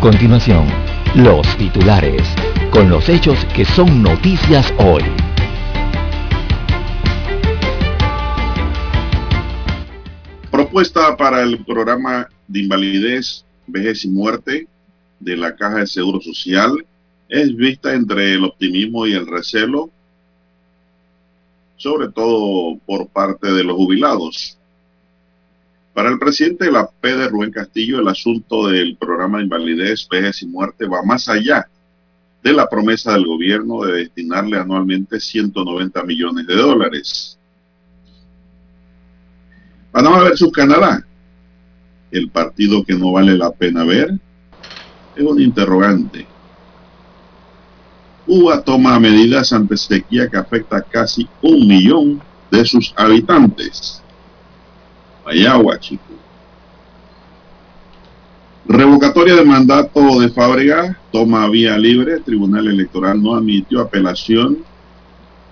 Continuación, los titulares, con los hechos que son noticias hoy. Propuesta para el programa de invalidez, vejez y muerte de la Caja de Seguro Social es vista entre el optimismo y el recelo, sobre todo por parte de los jubilados. Para el presidente de la P Rubén Castillo, el asunto del programa de invalidez, vejez y muerte va más allá de la promesa del gobierno de destinarle anualmente 190 millones de dólares. Panamá versus Canadá. El partido que no vale la pena ver es un interrogante. Cuba toma medidas ante sequía que afecta a casi un millón de sus habitantes. Ayagua, chico. Revocatoria de mandato de Fábrega toma vía libre. Tribunal Electoral no admitió apelación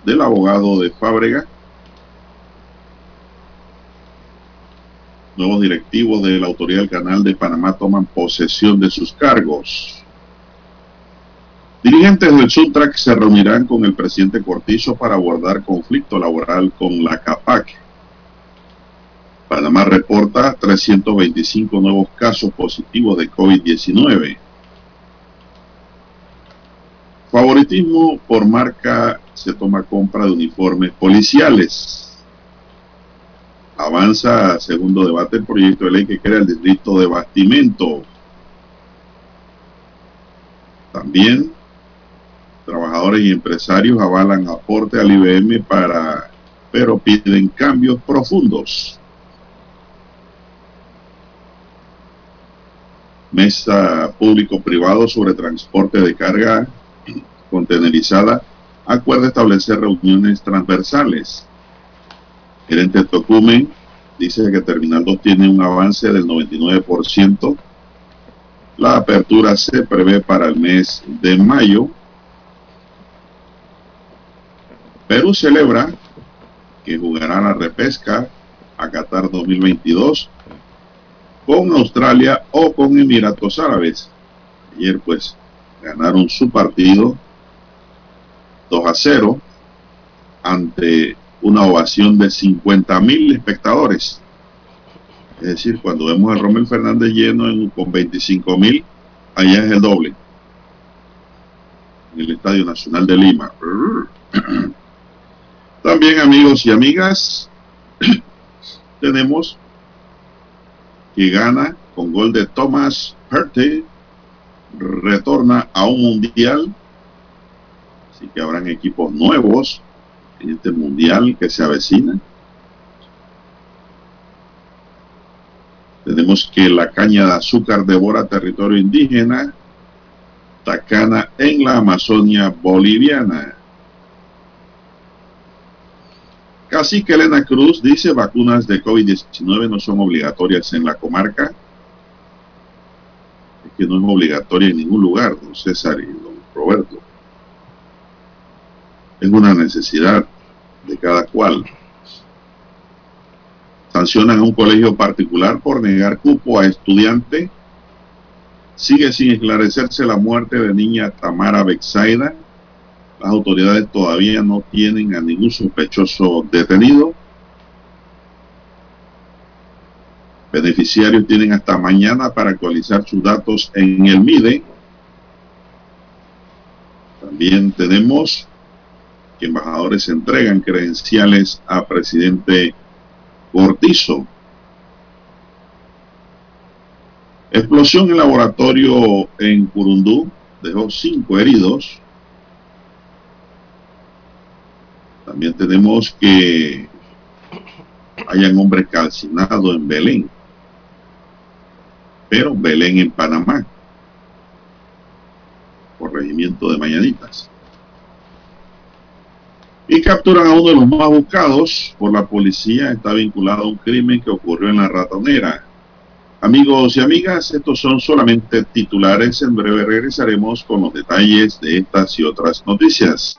del abogado de Fábrega. Nuevos directivos de la Autoridad del Canal de Panamá toman posesión de sus cargos. Dirigentes del Suntrack se reunirán con el presidente Cortizo para abordar conflicto laboral con la CAPAC. Panamá reporta 325 nuevos casos positivos de COVID-19. Favoritismo por marca se toma compra de uniformes policiales. Avanza segundo debate el proyecto de ley que crea el distrito de bastimento. También trabajadores y empresarios avalan aporte al IBM para pero piden cambios profundos. Mesa público-privado sobre transporte de carga contenerizada acuerda establecer reuniones transversales. Gerente Tocumen dice que Terminal 2 tiene un avance del 99%. La apertura se prevé para el mes de mayo. Perú celebra que jugará la repesca a Qatar 2022 con Australia o con Emiratos Árabes. Ayer pues ganaron su partido 2 a 0 ante una ovación de 50 mil espectadores. Es decir, cuando vemos a Romel Fernández lleno en, con 25 mil, allá es el doble. En el Estadio Nacional de Lima. También amigos y amigas, tenemos que gana con gol de Thomas Partey, retorna a un mundial, así que habrán equipos nuevos en este mundial que se avecina. Tenemos que la caña de azúcar devora territorio indígena, Tacana en la Amazonia boliviana. Cacique Elena Cruz dice vacunas de COVID-19 no son obligatorias en la comarca. Es que no es obligatoria en ningún lugar, don César y don Roberto. es una necesidad de cada cual. Sancionan a un colegio particular por negar cupo a estudiante. Sigue sin esclarecerse la muerte de niña Tamara Bexaida. Las autoridades todavía no tienen a ningún sospechoso detenido. Beneficiarios tienen hasta mañana para actualizar sus datos en el MIDE. También tenemos que embajadores entregan credenciales a presidente Cortizo. Explosión en laboratorio en Curundú dejó cinco heridos. También tenemos que hayan hombres calcinados en Belén, pero Belén en Panamá, por regimiento de Mañanitas y capturan a uno de los más buscados por la policía. Está vinculado a un crimen que ocurrió en la ratonera. Amigos y amigas, estos son solamente titulares. En breve regresaremos con los detalles de estas y otras noticias.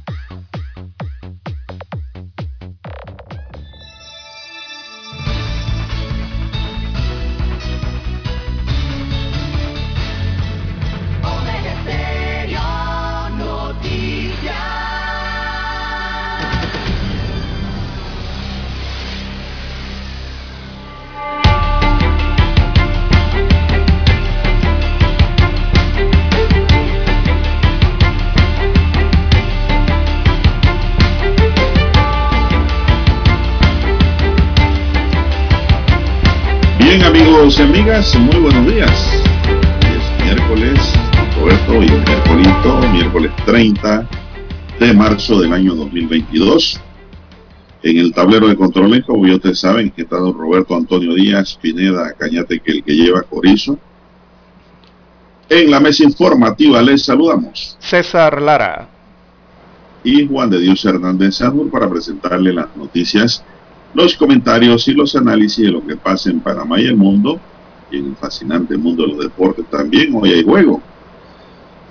Amigos y amigas, muy buenos días. es miércoles, Roberto, y miércolito, miércoles 30 de marzo del año 2022. En el tablero de controles, como ya ustedes saben, que está don Roberto Antonio Díaz, Pineda, Cañate, que el que lleva Corizo. En la mesa informativa les saludamos. César Lara. Y Juan de Dios Hernández Sanur para presentarle las noticias los comentarios y los análisis de lo que pasa en Panamá y el mundo, y en el fascinante mundo de los deportes también, hoy hay juego.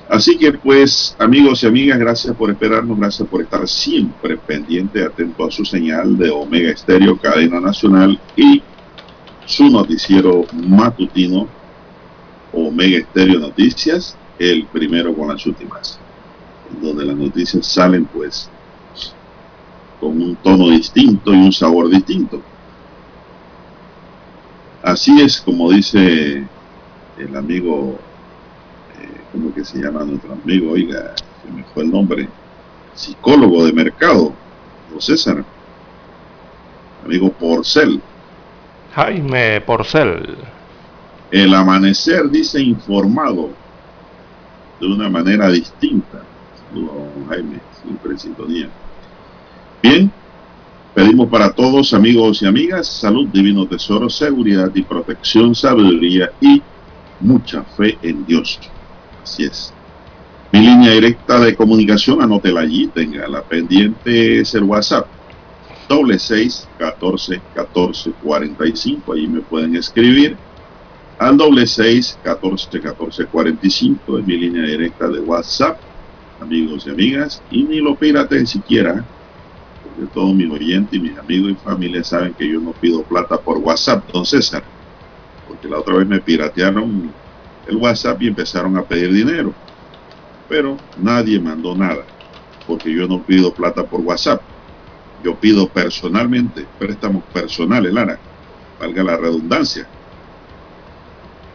Así que pues, amigos y amigas, gracias por esperarnos, gracias por estar siempre pendiente, atento a su señal de Omega Estéreo, cadena nacional y su noticiero matutino, Omega Estéreo Noticias, el primero con las últimas, donde las noticias salen pues con un tono distinto y un sabor distinto. Así es como dice el amigo, eh, ¿cómo que se llama nuestro amigo? Oiga, se me fue el nombre, psicólogo de mercado, César, amigo Porcel. Jaime Porcel. El amanecer dice informado de una manera distinta. Saludos Jaime, siempre en sintonía. Bien, pedimos para todos, amigos y amigas, salud, divino tesoro, seguridad y protección, sabiduría y mucha fe en Dios. Así es. Mi línea directa de comunicación, anótela allí, tenga la pendiente, es el WhatsApp. Doble seis, catorce, catorce, cuarenta y cinco. Ahí me pueden escribir al doble seis, catorce, catorce, cuarenta y cinco. Es mi línea directa de WhatsApp, amigos y amigas. Y ni lo piraten siquiera de todos mis oyentes y mis amigos y familia saben que yo no pido plata por WhatsApp, don César, porque la otra vez me piratearon el WhatsApp y empezaron a pedir dinero, pero nadie mandó nada, porque yo no pido plata por WhatsApp, yo pido personalmente, préstamos personales, Lara, valga la redundancia.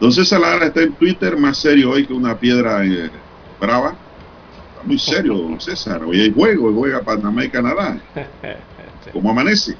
Don César Lara está en Twitter más serio hoy que una piedra eh, brava muy serio, don César. Hoy hay juego, hoy juega Panamá y Canadá. ¿Cómo amanece?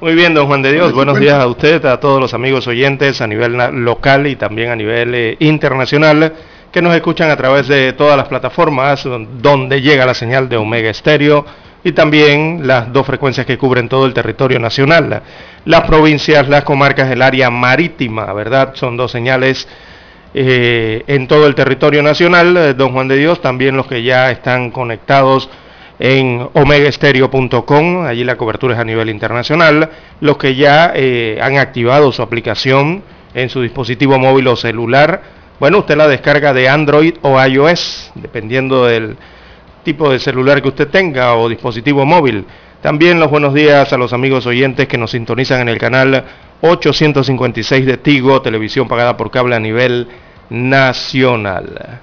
Muy bien, don Juan de Dios, buenos días a usted, a todos los amigos oyentes a nivel local y también a nivel eh, internacional que nos escuchan a través de todas las plataformas donde llega la señal de Omega Estéreo y también las dos frecuencias que cubren todo el territorio nacional. Las provincias, las comarcas, el área marítima, ¿verdad? Son dos señales eh, en todo el territorio nacional. Eh, don Juan de Dios, también los que ya están conectados en omegaestereo.com, allí la cobertura es a nivel internacional. Los que ya eh, han activado su aplicación en su dispositivo móvil o celular, bueno, usted la descarga de Android o iOS, dependiendo del tipo de celular que usted tenga o dispositivo móvil. También los buenos días a los amigos oyentes que nos sintonizan en el canal 856 de Tigo, televisión pagada por cable a nivel nacional.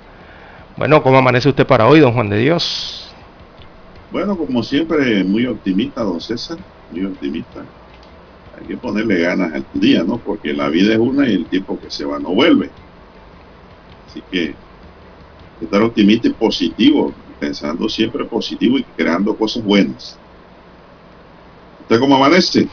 Bueno, ¿cómo amanece usted para hoy, don Juan de Dios? Bueno, como siempre, muy optimista, don César, muy optimista. Hay que ponerle ganas al día, ¿no? Porque la vida es una y el tiempo que se va no vuelve. Así que estar optimista y positivo, pensando siempre positivo y creando cosas buenas. ¿Usted cómo amanece?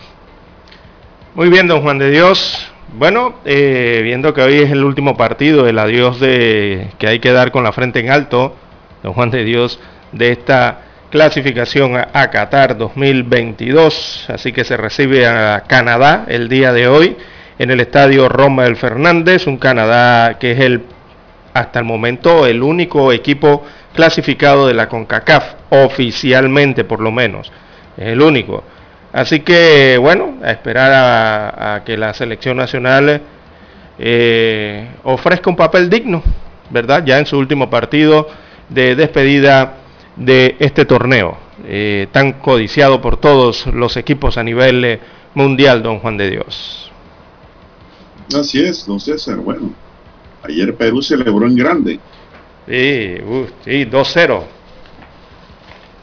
Muy bien, don Juan de Dios. Bueno, eh, viendo que hoy es el último partido, el adiós de que hay que dar con la frente en alto, don Juan de Dios, de esta clasificación a, a Qatar 2022. Así que se recibe a Canadá el día de hoy en el estadio Roma del Fernández, un Canadá que es el hasta el momento el único equipo clasificado de la CONCACAF, oficialmente por lo menos, es el único. Así que bueno, a esperar a, que la selección nacional eh, ofrezca un papel digno, ¿verdad? Ya en su último partido de despedida de este torneo, eh, tan codiciado por todos los equipos a nivel eh, mundial, don Juan de Dios. Así es, don César. Bueno, ayer Perú celebró en grande Sí, sí 2-0.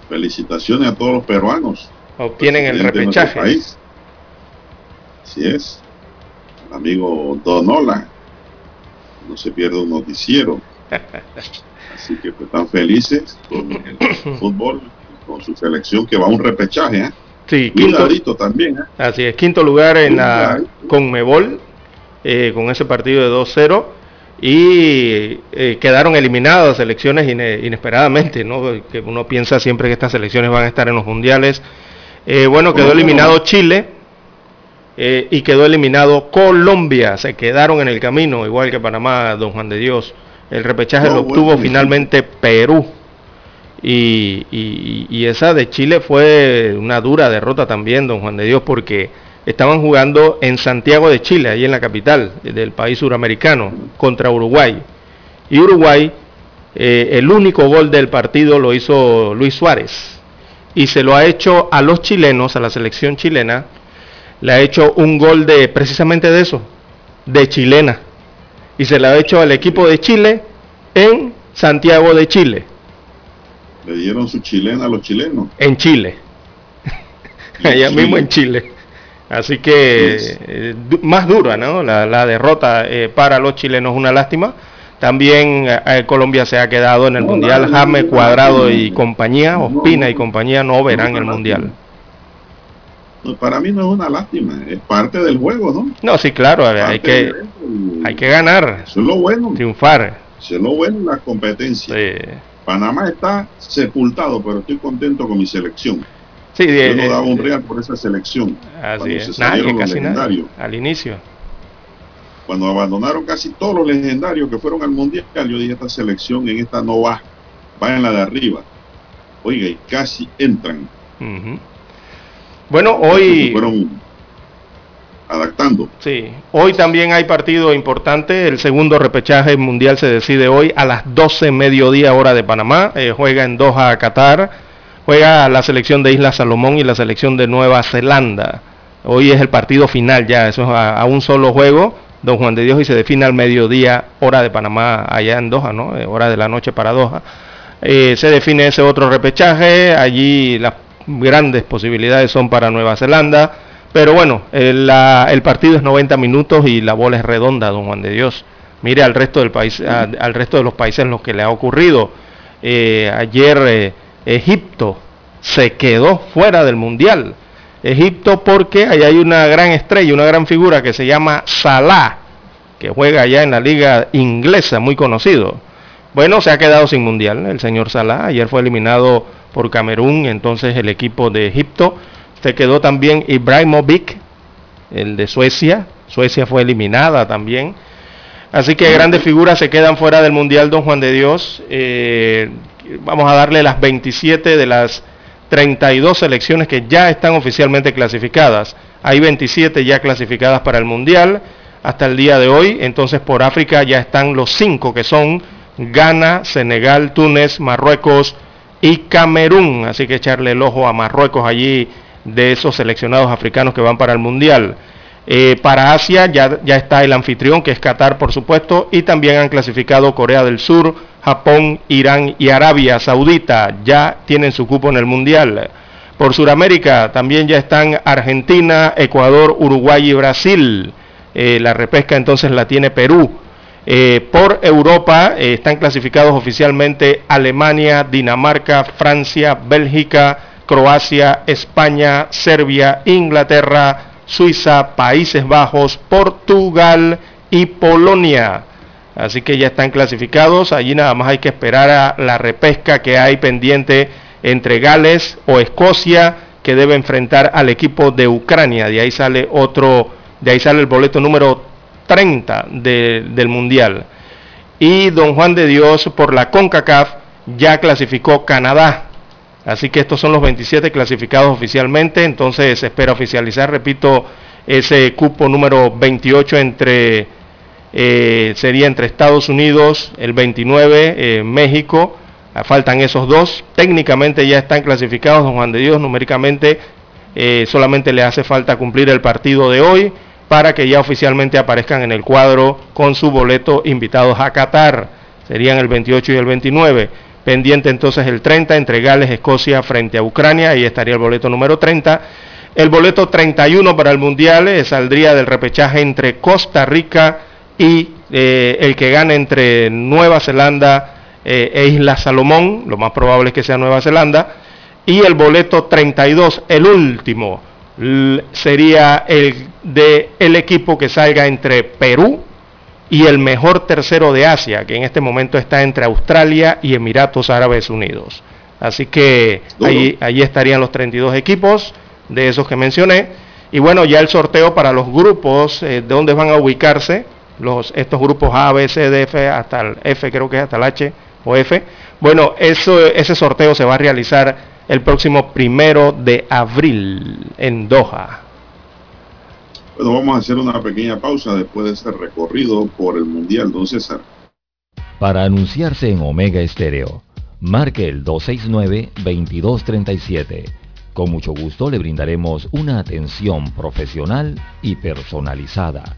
Felicitaciones a todos los peruanos. Obtienen el repechaje. Así es. El amigo Donola. No se pierde un noticiero. Así que pues, están felices con el fútbol, con su selección que va a un repechaje. ¿eh? Sí, quinto, también. ¿eh? Así es, quinto lugar en la Conmebol, eh, con ese partido de 2-0 y eh, quedaron eliminadas elecciones inesperadamente, ¿no? que uno piensa siempre que estas elecciones van a estar en los mundiales. Eh, bueno, quedó eliminado Chile eh, y quedó eliminado Colombia, se quedaron en el camino, igual que Panamá, don Juan de Dios. El repechaje lo obtuvo finalmente Perú. Y, y esa de Chile fue una dura derrota también, don Juan de Dios, porque estaban jugando en Santiago de Chile, ahí en la capital del país suramericano, contra Uruguay. Y Uruguay, eh, el único gol del partido lo hizo Luis Suárez. Y se lo ha hecho a los chilenos, a la selección chilena, le ha hecho un gol de precisamente de eso, de chilena. Y se le ha hecho al equipo de Chile en Santiago de Chile. Le dieron su chilena a los chilenos. En Chile. Allá mismo en Chile. Así que eh, más dura, ¿no? La, derrota eh, para los chilenos, una lástima. También eh, Colombia se ha quedado en el Mundial. James Cuadrado y compañía, Ospina y compañía no verán el Mundial. para mí no es una lástima, es parte del juego, ¿no? No, sí, claro, hay que, hay que ganar. Eso es lo bueno. Triunfar. Eso es lo bueno la competencia. Panamá está sepultado, pero estoy contento con mi selección. Sí, Yo no daba un real por esa selección. Así es. Nadie, casi nadie, al inicio. Cuando abandonaron casi todos los legendarios que fueron al Mundial, yo dije, esta selección en esta no va, va en la de arriba. Oiga, y casi entran. Bueno, hoy... fueron adaptando. Sí, hoy también hay partido importante, el segundo repechaje mundial se decide hoy a las 12 mediodía hora de Panamá, eh, juega en Doha, Qatar, Juega la selección de Isla Salomón y la selección de Nueva Zelanda. Hoy es el partido final ya, eso es a, un solo juego, don Juan de Dios, y se define al mediodía, hora de Panamá, allá en Doha, ¿no? Eh, hora de la noche para Doha. Eh, se define ese otro repechaje, allí las grandes posibilidades son para Nueva Zelanda, pero bueno, el, partido es 90 minutos y la bola es redonda, don Juan de Dios. Mire al resto del país, al resto de los países en los que le ha ocurrido. Eh, ayer Egipto se quedó fuera del Mundial. Egipto porque ahí hay una gran estrella, una gran figura que se llama Salah, que juega allá en la liga inglesa, muy conocido. Bueno, se ha quedado sin mundial el señor Salah. Ayer fue eliminado por Camerún, entonces el equipo de Egipto. Se quedó también Ibrahimovic, el de Suecia. Suecia fue eliminada también. Así que grandes figuras se quedan fuera del Mundial Don Juan de Dios. Eh, vamos a darle las 27 de las 32 selecciones que ya están oficialmente clasificadas. Hay 27 ya clasificadas para el Mundial hasta el día de hoy. Entonces por África ya están los 5 que son Ghana, Senegal, Túnez, Marruecos y Camerún. Así que echarle el ojo a Marruecos allí de esos seleccionados africanos que van para el Mundial. Eh, para Asia ya, ya está el anfitrión, que es Qatar, por supuesto, y también han clasificado Corea del Sur, Japón, Irán y Arabia Saudita. Ya tienen su cupo en el Mundial. Por Sudamérica también ya están Argentina, Ecuador, Uruguay y Brasil. Eh, la repesca entonces la tiene Perú. Eh, por Europa están clasificados oficialmente Alemania, Dinamarca, Francia, Bélgica, Croacia, España, Serbia, Inglaterra, Suiza, Países Bajos, Portugal y Polonia. Así que ya están clasificados. Allí nada más hay que esperar a la repesca que hay pendiente entre Gales o Escocia que debe enfrentar al equipo de Ucrania. De ahí sale otro, de ahí sale el boleto número 30 del Mundial. Y Don Juan de Dios por la CONCACAF ya clasificó Canadá. Así que estos son los 27 clasificados oficialmente, entonces se espera oficializar, repito, ese cupo número 28 entre, eh, sería entre Estados Unidos, el 29, eh, México, ah, faltan esos dos, técnicamente ya están clasificados, don Juan de Dios, numéricamente eh, solamente le hace falta cumplir el partido de hoy para que ya oficialmente aparezcan en el cuadro con su boleto invitados a Qatar, serían el 28 y el 29. Pendiente entonces el 30 entre Gales, Escocia frente a Ucrania, ahí estaría el boleto número 30. El boleto 31 para el Mundial saldría del repechaje entre Costa Rica y eh, el que gane entre Nueva Zelanda eh, e Isla Salomón, lo más probable es que sea Nueva Zelanda. Y el boleto 32, el último, sería el de el equipo que salga entre Perú y el mejor tercero de Asia, que en este momento está entre Australia y Emiratos Árabes Unidos. Así que ahí, estarían los 32 equipos de esos que mencioné. Y bueno, ya el sorteo para los grupos, eh, de dónde van a ubicarse los, estos grupos A, B, C, D, F, hasta el F, creo que es hasta el H o F. Bueno, eso, ese sorteo se va a realizar el próximo primero de abril en Doha. Bueno, vamos a hacer una pequeña pausa después de este recorrido por el Mundial, don César. Para anunciarse en Omega Estéreo, marque el 269-2237. Con mucho gusto le brindaremos una atención profesional y personalizada.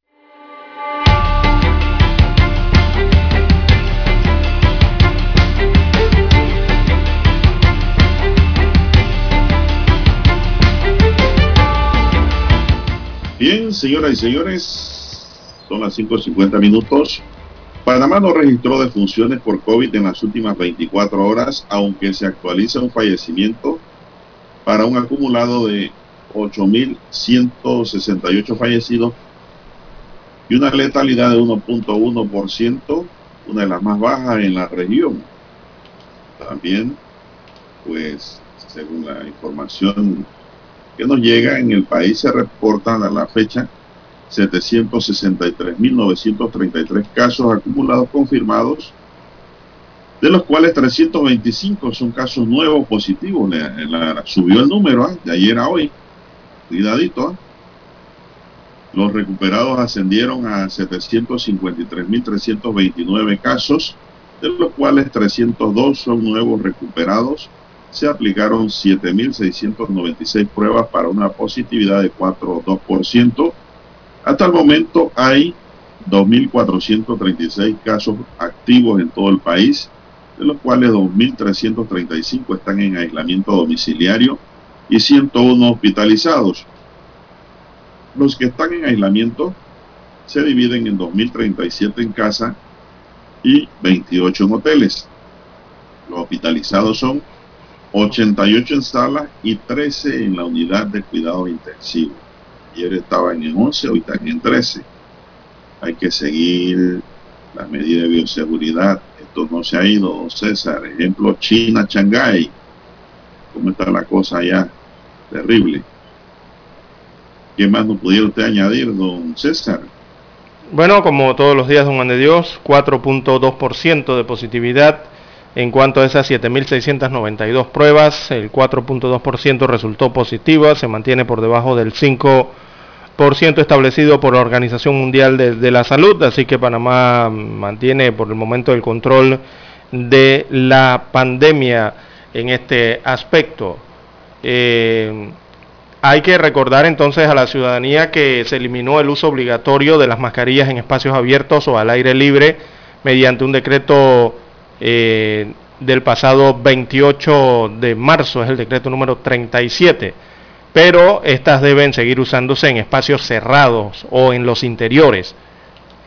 Bien, señoras y señores, son las 5.50 minutos. Panamá no registró defunciones por COVID en las últimas 24 horas, aunque se actualiza un fallecimiento para un acumulado de 8.168 fallecidos y una letalidad de 1.1%, una de las más bajas en la región. También, pues, según la información que nos llega, en el país se reportan a la fecha 763.933 casos acumulados confirmados, de los cuales 325 son casos nuevos positivos. subió el número ¿eh? de ayer a hoy. Cuidadito. ¿eh? Los recuperados ascendieron a 753.329 casos, de los cuales 302 son nuevos recuperados. Se aplicaron 7.696 pruebas para una positividad de 4,2%. Hasta el momento hay 2.436 casos activos en todo el país, de los cuales 2.335 están en aislamiento domiciliario y 101 hospitalizados. Los que están en aislamiento se dividen en 2.037 en casa y 28 en hoteles. Los hospitalizados son 88 en sala y 13 en la unidad de cuidado intensivo. Ayer estaban en 11, hoy están en 13. Hay que seguir las medidas de bioseguridad. Esto no se ha ido, César. Ejemplo, China, Shanghái. ¿Cómo está la cosa allá? Terrible. ¿Qué más nos pudiera usted añadir, don César? Bueno, como todos los días, don Juan de Dios, 4.2% de positividad en cuanto a esas 7.692 pruebas, el 4.2% resultó positiva, se mantiene por debajo del 5% establecido por la Organización Mundial de, la Salud, así que Panamá mantiene por el momento el control de la pandemia en este aspecto. Eh, hay que recordar entonces a la ciudadanía que se eliminó el uso obligatorio de las mascarillas en espacios abiertos o al aire libre mediante un decreto eh, del pasado 28 de marzo, es el decreto número 37, pero estas deben seguir usándose en espacios cerrados o en los interiores.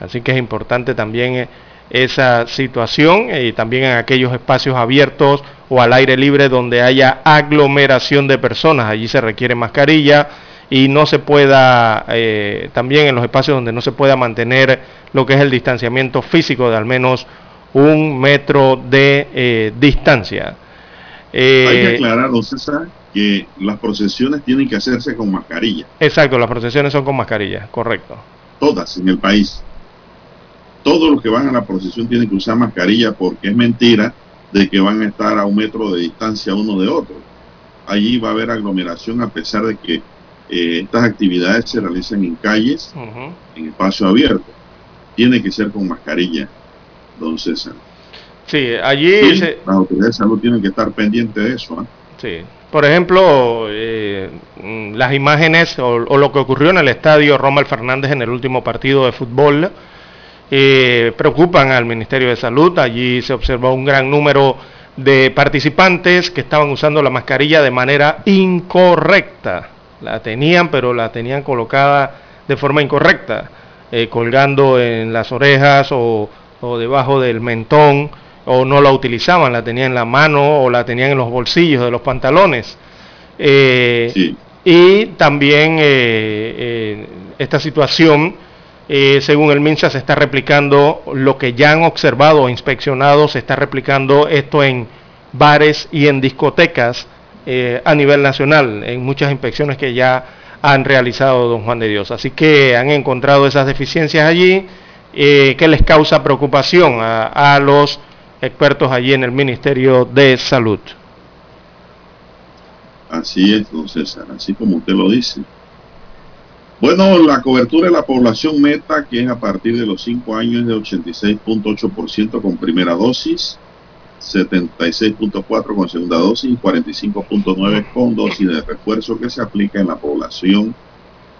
Así que es importante también eh, esa situación y también en aquellos espacios abiertos o al aire libre donde haya aglomeración de personas. Allí se requiere mascarilla y no se pueda, eh, también en los espacios donde no se pueda mantener lo que es el distanciamiento físico de al menos un metro de eh, distancia. Hay que eh, aclarar, don César, que las procesiones tienen que hacerse con mascarilla. Exacto, las procesiones son con mascarilla, correcto. Todas en el país. Todos los que van a la procesión tienen que usar mascarilla porque es mentira de que van a estar a un metro de distancia uno de otro. Allí va a haber aglomeración a pesar de que eh, estas actividades se realicen en calles, en espacio abierto. Tiene que ser con mascarilla don César. Sí, allí... Las autoridades de salud tienen que estar pendientes de eso. ¿eh? Sí. Por ejemplo, eh, mm, las imágenes o, lo que ocurrió en el estadio Romal Fernández en el último partido de fútbol eh, preocupan al Ministerio de Salud. Allí se observó un gran número de participantes que estaban usando la mascarilla de manera incorrecta. La tenían, pero la tenían colocada de forma incorrecta, colgando en las orejas o o debajo del mentón o no la utilizaban, la tenían en la mano o la tenían en los bolsillos de los pantalones. Eh, y también eh, eh, esta situación, según el MINSA, se está replicando lo que ya han observado o inspeccionado, se está replicando esto en bares y en discotecas a nivel nacional, en muchas inspecciones que ya han realizado don Juan de Dios. Así que han encontrado esas deficiencias allí eh, que les causa preocupación a, los expertos allí en el Ministerio de Salud. Así es, don César, así como usted lo dice. Bueno, la cobertura de la población meta, que es a partir de los 5 años, de 86.8% con primera dosis, 76.4% con segunda dosis y 45.9% con dosis de refuerzo que se aplica en la población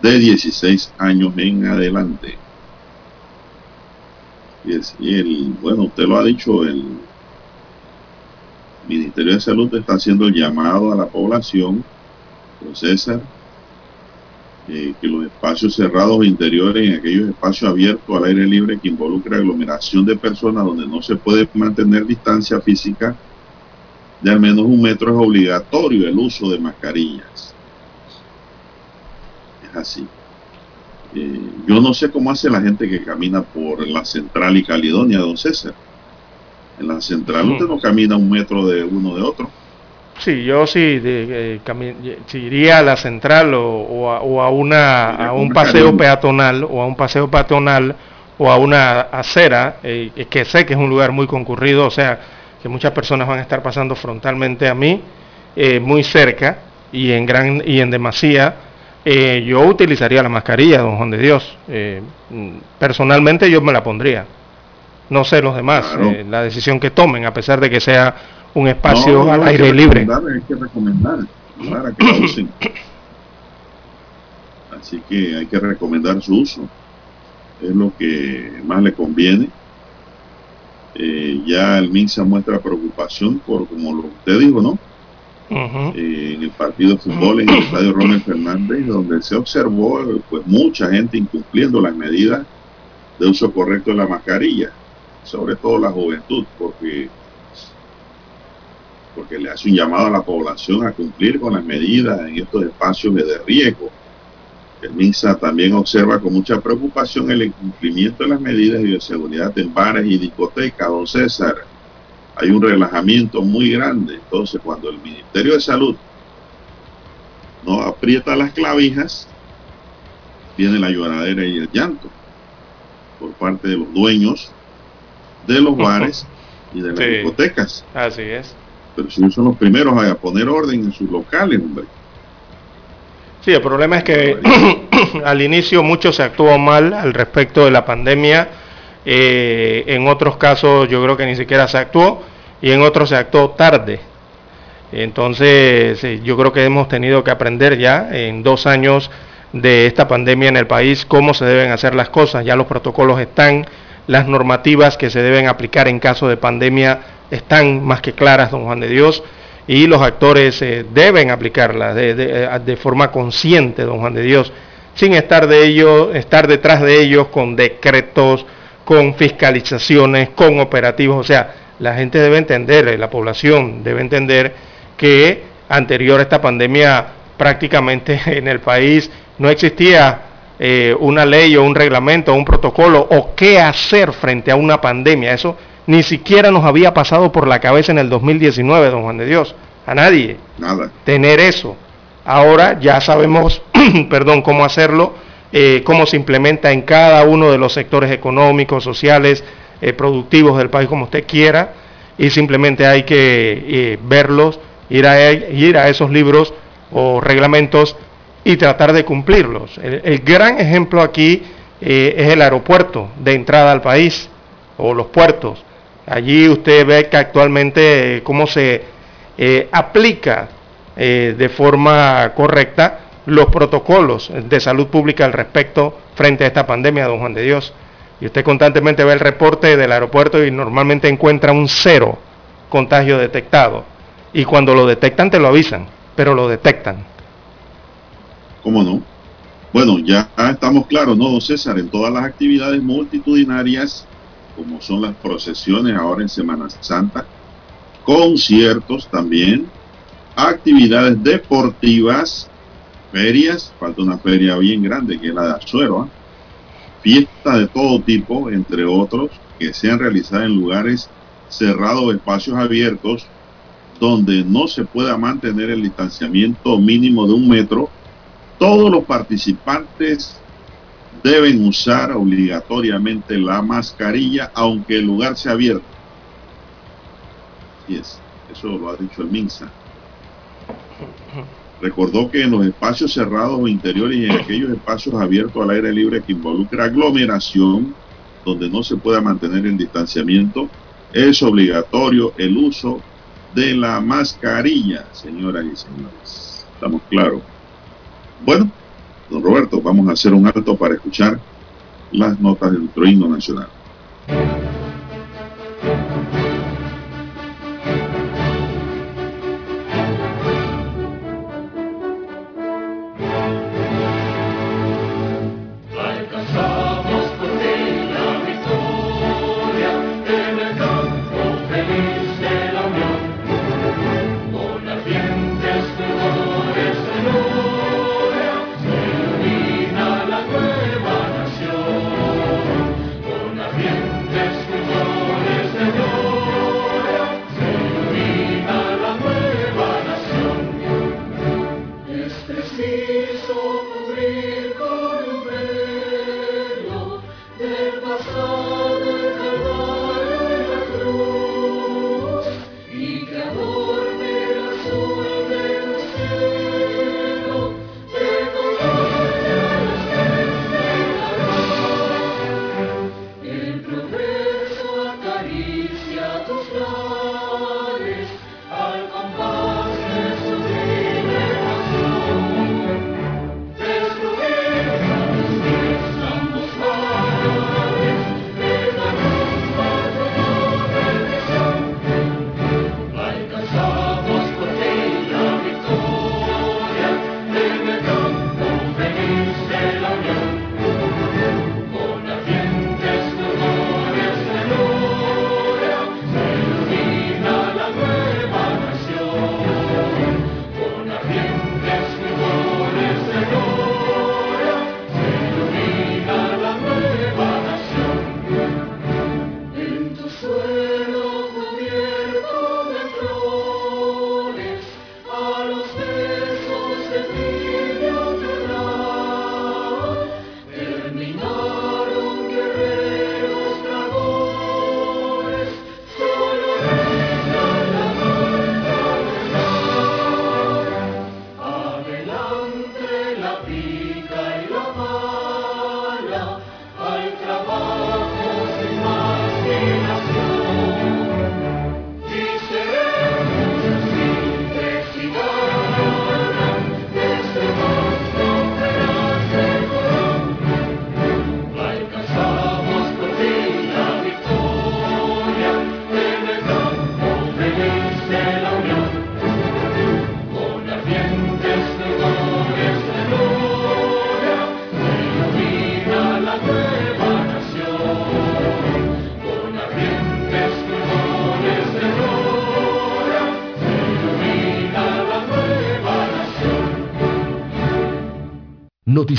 de 16 años en adelante. Y, el, bueno, usted lo ha dicho, el Ministerio de Salud está haciendo el llamado a la población, don César, eh, que los espacios cerrados interiores en aquellos espacios abiertos al aire libre que involucra aglomeración de personas donde no se puede mantener distancia física de al menos un metro es obligatorio el uso de mascarillas. Es así. Eh, yo no sé cómo hace la gente que camina por la central y Caledonia, don César. En la central usted no camina un metro de uno de otro. Sí, yo sí, de, eh, iría a la central o, a, una, a un paseo peatonal o a un paseo peatonal o a una acera, eh, que sé que es un lugar muy concurrido, o sea, que muchas personas van a estar pasando frontalmente a mí, eh, muy cerca y en gran y en demasía, yo utilizaría la mascarilla, don Juan de Dios. personalmente yo me la pondría. No sé los demás, la decisión que tomen, a pesar de que sea un espacio al aire libre. Hay que recomendar para que la usen. Así que hay que recomendar su uso. Es lo que más le conviene. Eh, ya el MINSA muestra preocupación por, como lo usted dijo, ¿no? En el partido de fútbol en el estadio Ronald Fernández, donde se observó pues mucha gente incumpliendo las medidas de uso correcto de la mascarilla, sobre todo la juventud, porque porque le hace un llamado a la población a cumplir con las medidas en estos espacios de riesgo. El MINSA también observa con mucha preocupación el incumplimiento de las medidas de seguridad en bares y discotecas, don César. Hay un relajamiento muy grande. Entonces, cuando el Ministerio de Salud no aprieta las clavijas, viene la lloradera y el llanto por parte de los dueños de los bares y de las discotecas. Así es. Pero si son los primeros a poner orden en sus locales, hombre. Sí, el problema es que al inicio mucho se actuó mal al respecto de la pandemia. Eh, en otros casos yo creo que ni siquiera se actuó y en otros se actuó tarde. Entonces yo creo que hemos tenido que aprender ya en dos años de esta pandemia en el país cómo se deben hacer las cosas. Ya los protocolos están, las normativas que se deben aplicar en caso de pandemia están más que claras, don Juan de Dios, y los actores eh, deben aplicarlas de, eh, de, forma consciente, don Juan de Dios, sin estar, de ellos, estar detrás de ellos con decretos, con fiscalizaciones, con operativos. O sea, la gente debe entender, eh, la población debe entender que anterior a esta pandemia prácticamente en el país no existía una ley o un reglamento o un protocolo o qué hacer frente a una pandemia. Eso ni siquiera nos había pasado por la cabeza en el 2019, don Juan de Dios. A nadie. Nada. Tener eso. Ahora ya sabemos, perdón, cómo hacerlo, eh, cómo se implementa en cada uno de los sectores económicos, sociales, eh, productivos del país, como usted quiera, y simplemente hay que eh, verlos, ir a, esos libros o reglamentos y tratar de cumplirlos. el gran ejemplo aquí es el aeropuerto de entrada al país o los puertos. Allí usted ve que actualmente cómo se aplica de forma correcta los protocolos de salud pública al respecto frente a esta pandemia, don Juan de Dios. Y usted constantemente ve el reporte del aeropuerto y normalmente encuentra un cero contagio detectado. Y cuando lo detectan te lo avisan, pero lo detectan. ¿Cómo no? Bueno, ya estamos claros, ¿no, don César? En todas las actividades multitudinarias como son las procesiones ahora en Semana Santa, conciertos también, actividades deportivas, ferias, falta una feria bien grande que es la de Azuero, ¿ah? fiestas de todo tipo, entre otros, que sean realizadas en lugares cerrados, espacios abiertos, donde no se pueda mantener el distanciamiento mínimo de un metro, todos los participantes deben usar obligatoriamente la mascarilla aunque el lugar sea abierto. Y es, eso lo ha dicho el MINSA. Recordó que en los espacios cerrados o interiores y en aquellos espacios abiertos al aire libre que involucra aglomeración, donde no se pueda mantener el distanciamiento, es obligatorio el uso de la mascarilla, señoras y señores. ¿Estamos claros? Bueno, Don Roberto, vamos a hacer un alto para escuchar las notas de nuestro himno nacional.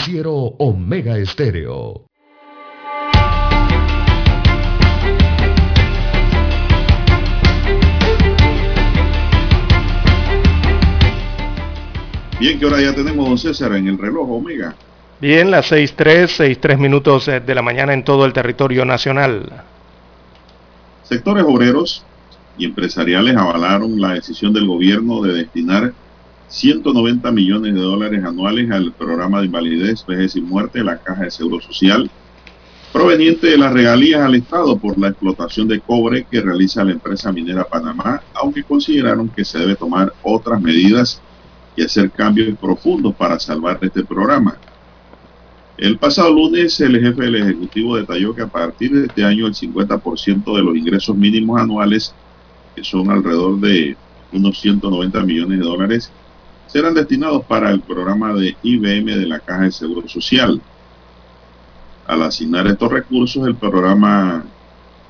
Noticiero Omega Estéreo. Bien, que ahora ya tenemos, don César, en el reloj Omega. Bien, las 6.3, 6.3 minutos eh, de la mañana en todo el territorio nacional. Sectores obreros y empresariales avalaron la decisión del gobierno de destinar 190 millones de dólares anuales al programa de invalidez, vejez y muerte de la Caja de Seguro Social, proveniente de las regalías al Estado por la explotación de cobre que realiza la empresa minera Panamá, aunque consideraron que se debe tomar otras medidas y hacer cambios profundos para salvar este programa. El pasado lunes, el jefe del Ejecutivo detalló que a partir de este año el 50% de los ingresos mínimos anuales, que son alrededor de unos 190 millones de dólares, serán destinados para el programa de IBM de la Caja de Seguro Social. Al asignar estos recursos, el programa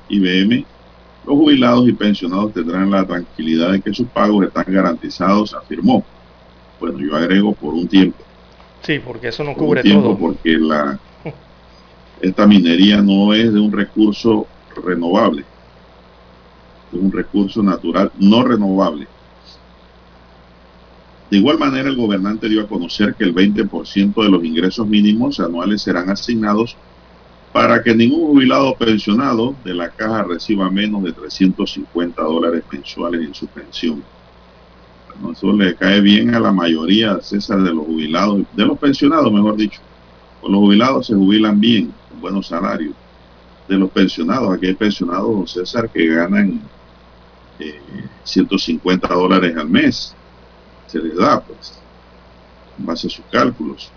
IBM, los jubilados y pensionados tendrán la tranquilidad de que sus pagos están garantizados, afirmó. Bueno, yo agrego por un tiempo. Sí, porque eso no cubre todo. Porque la, esta minería no es de un recurso renovable, es un recurso natural no renovable. De igual manera, el gobernante dio a conocer que el 20% de los ingresos mínimos anuales serán asignados para que ningún jubilado pensionado de la caja reciba menos de 350 dólares mensuales en su pensión. Eso le cae bien a la mayoría, César, de los jubilados, de los pensionados, mejor dicho. Pues los jubilados se jubilan bien, con buenos salarios. De los pensionados, aquí hay pensionados, César, que ganan 150 eh, dólares al mes. Se les da, pues, en base a sus cálculos.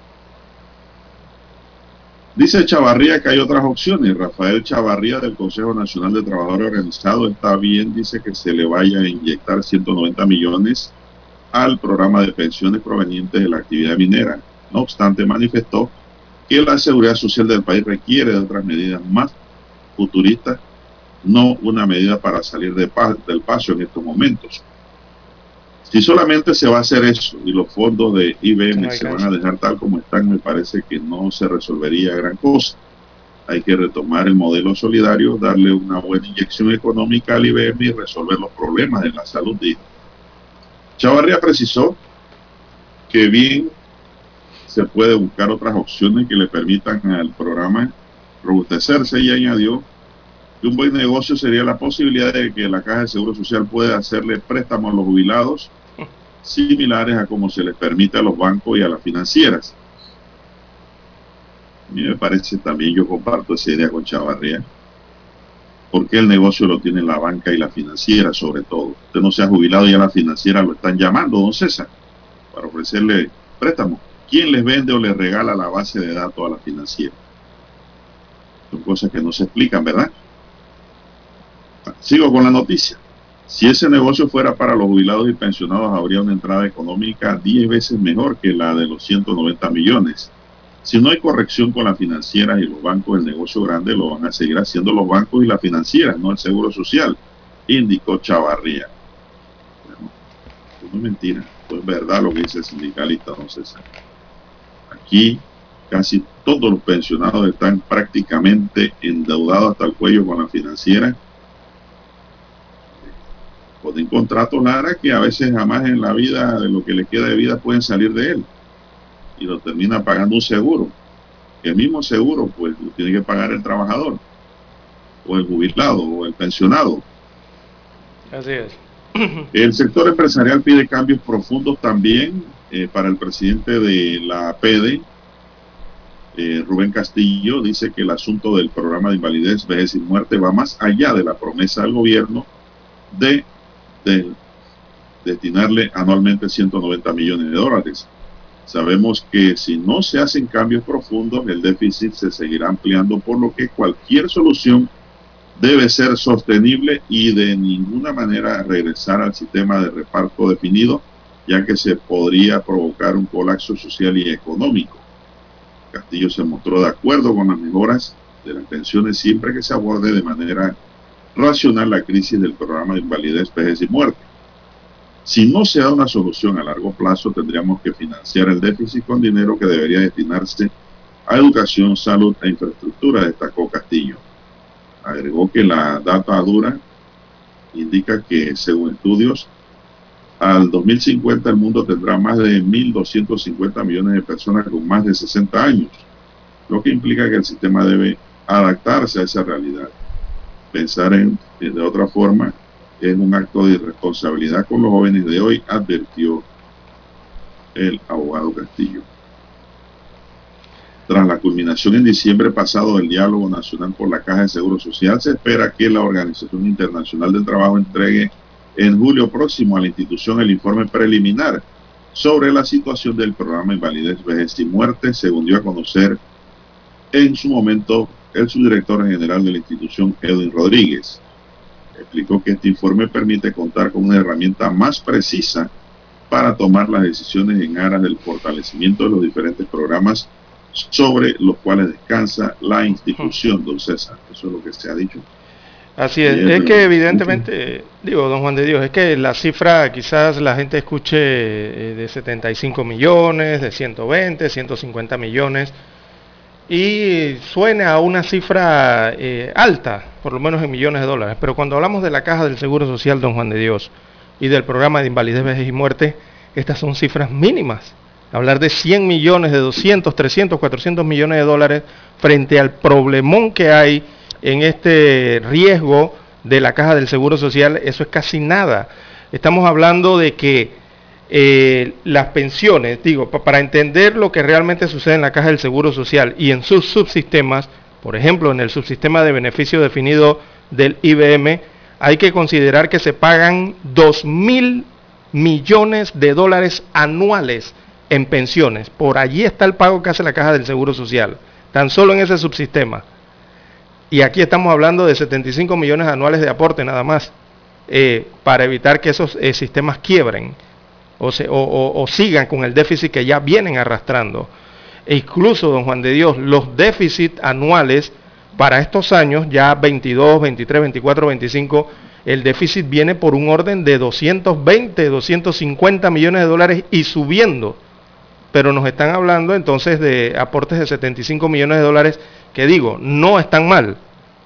Dice Chavarría que hay otras opciones. Rafael Chavarría del Consejo Nacional de Trabajadores Organizados está bien, dice que se le vaya a inyectar 190 millones al programa de pensiones provenientes de la actividad minera. No obstante, manifestó que la seguridad social del país requiere de otras medidas más futuristas, no una medida para salir de del paso en estos momentos. Si solamente se va a hacer eso y los fondos de IBM se van a dejar tal como están, me parece que no se resolvería gran cosa. Hay que retomar el modelo solidario, darle una buena inyección económica al IBM y resolver los problemas de la salud Chavarría precisó que bien se puede buscar otras opciones que le permitan al programa robustecerse y añadió que un buen negocio sería la posibilidad de que la Caja de Seguro Social pueda hacerle préstamos a los jubilados similares a como se les permite a los bancos y a las financieras. A mí me parece también, yo comparto esa idea con Chavarría porque el negocio lo tiene la banca y la financiera sobre todo. Usted no se ha jubilado y a la financiera lo están llamando, don César, para ofrecerle préstamo. ¿Quién les vende o les regala la base de datos a la financiera? Son cosas que no se explican, ¿verdad? Sigo con la noticia. Si ese negocio fuera para los jubilados y pensionados, habría una entrada económica 10 veces mejor que la de los 190 millones si no hay corrección con las financieras y los bancos, el negocio grande lo van a seguir haciendo los bancos y las financieras, no el Seguro Social, indicó Chavarría. Bueno, no es mentira, es verdad lo que dice el sindicalista don César. Aquí casi todos los pensionados están prácticamente endeudados hasta el cuello con la financiera. Ponen contratos Lara que a veces jamás en la vida, de lo que les queda de vida, pueden salir de él y lo termina pagando un seguro. El mismo seguro, pues, lo tiene que pagar el trabajador, o el jubilado, o el pensionado. Así es. El sector empresarial pide cambios profundos también eh, para el presidente de la PD, eh, Rubén Castillo, dice que el asunto del programa de invalidez, vejez y muerte va más allá de la promesa del gobierno de, de destinarle anualmente 190 millones de dólares. Sabemos que si no se hacen cambios profundos, el déficit se seguirá ampliando, por lo que cualquier solución debe ser sostenible y de ninguna manera regresar al sistema de reparto definido, ya que se podría provocar un colapso social y económico. Castillo se mostró de acuerdo con las mejoras de las pensiones siempre que se aborde de manera racional la crisis del programa de invalidez, vejez y muerte. Si no se da una solución a largo plazo, tendríamos que financiar el déficit con dinero que debería destinarse a educación, salud e infraestructura, destacó Castillo. Agregó que la data dura indica que, según estudios, al 2050 el mundo tendrá más de 1.250 millones de personas con más de 60 años, lo que implica que el sistema debe adaptarse a esa realidad. Pensar en, de otra forma es un acto de irresponsabilidad con los jóvenes de hoy, advirtió el abogado Castillo. Tras la culminación en diciembre pasado del diálogo nacional por la Caja de Seguro Social, se espera que la Organización Internacional del Trabajo entregue en julio próximo a la institución el informe preliminar sobre la situación del programa Invalidez, Vejez y Muerte, según dio a conocer en su momento el subdirector general de la institución, Edwin Rodríguez. Explicó que este informe permite contar con una herramienta más precisa para tomar las decisiones en aras del fortalecimiento de los diferentes programas sobre los cuales descansa la institución, don César. Eso es lo que se ha dicho. Así es, es que evidentemente, digo, don Juan de Dios, es que la cifra quizás la gente escuche eh, de 75 millones, de 120, 150 millones, y suene a una cifra eh, alta, por lo menos en millones de dólares. Pero cuando hablamos de la caja del Seguro Social, don Juan de Dios, y del programa de invalidez, vejez y muerte, estas son cifras mínimas. Hablar de 100 millones, de 200, 300, 400 millones de dólares frente al problemón que hay en este riesgo de la caja del Seguro Social, eso es casi nada. Estamos hablando de que eh, las pensiones, digo, para entender lo que realmente sucede en la caja del Seguro Social y en sus subsistemas, por ejemplo, en el subsistema de beneficio definido del IBM, hay que considerar que se pagan 2 mil millones de dólares anuales en pensiones. Por allí está el pago que hace la caja del Seguro Social, tan solo en ese subsistema. Y aquí estamos hablando de 75 millones anuales de aporte nada más, eh, para evitar que esos eh, sistemas quiebren o, o, sigan con el déficit que ya vienen arrastrando. E incluso, don Juan de Dios, los déficits anuales para estos años, ya 22, 23, 24, 25, el déficit viene por un orden de 220, 250 millones de dólares y subiendo. Pero nos están hablando entonces de aportes de 75 millones de dólares que digo, no están mal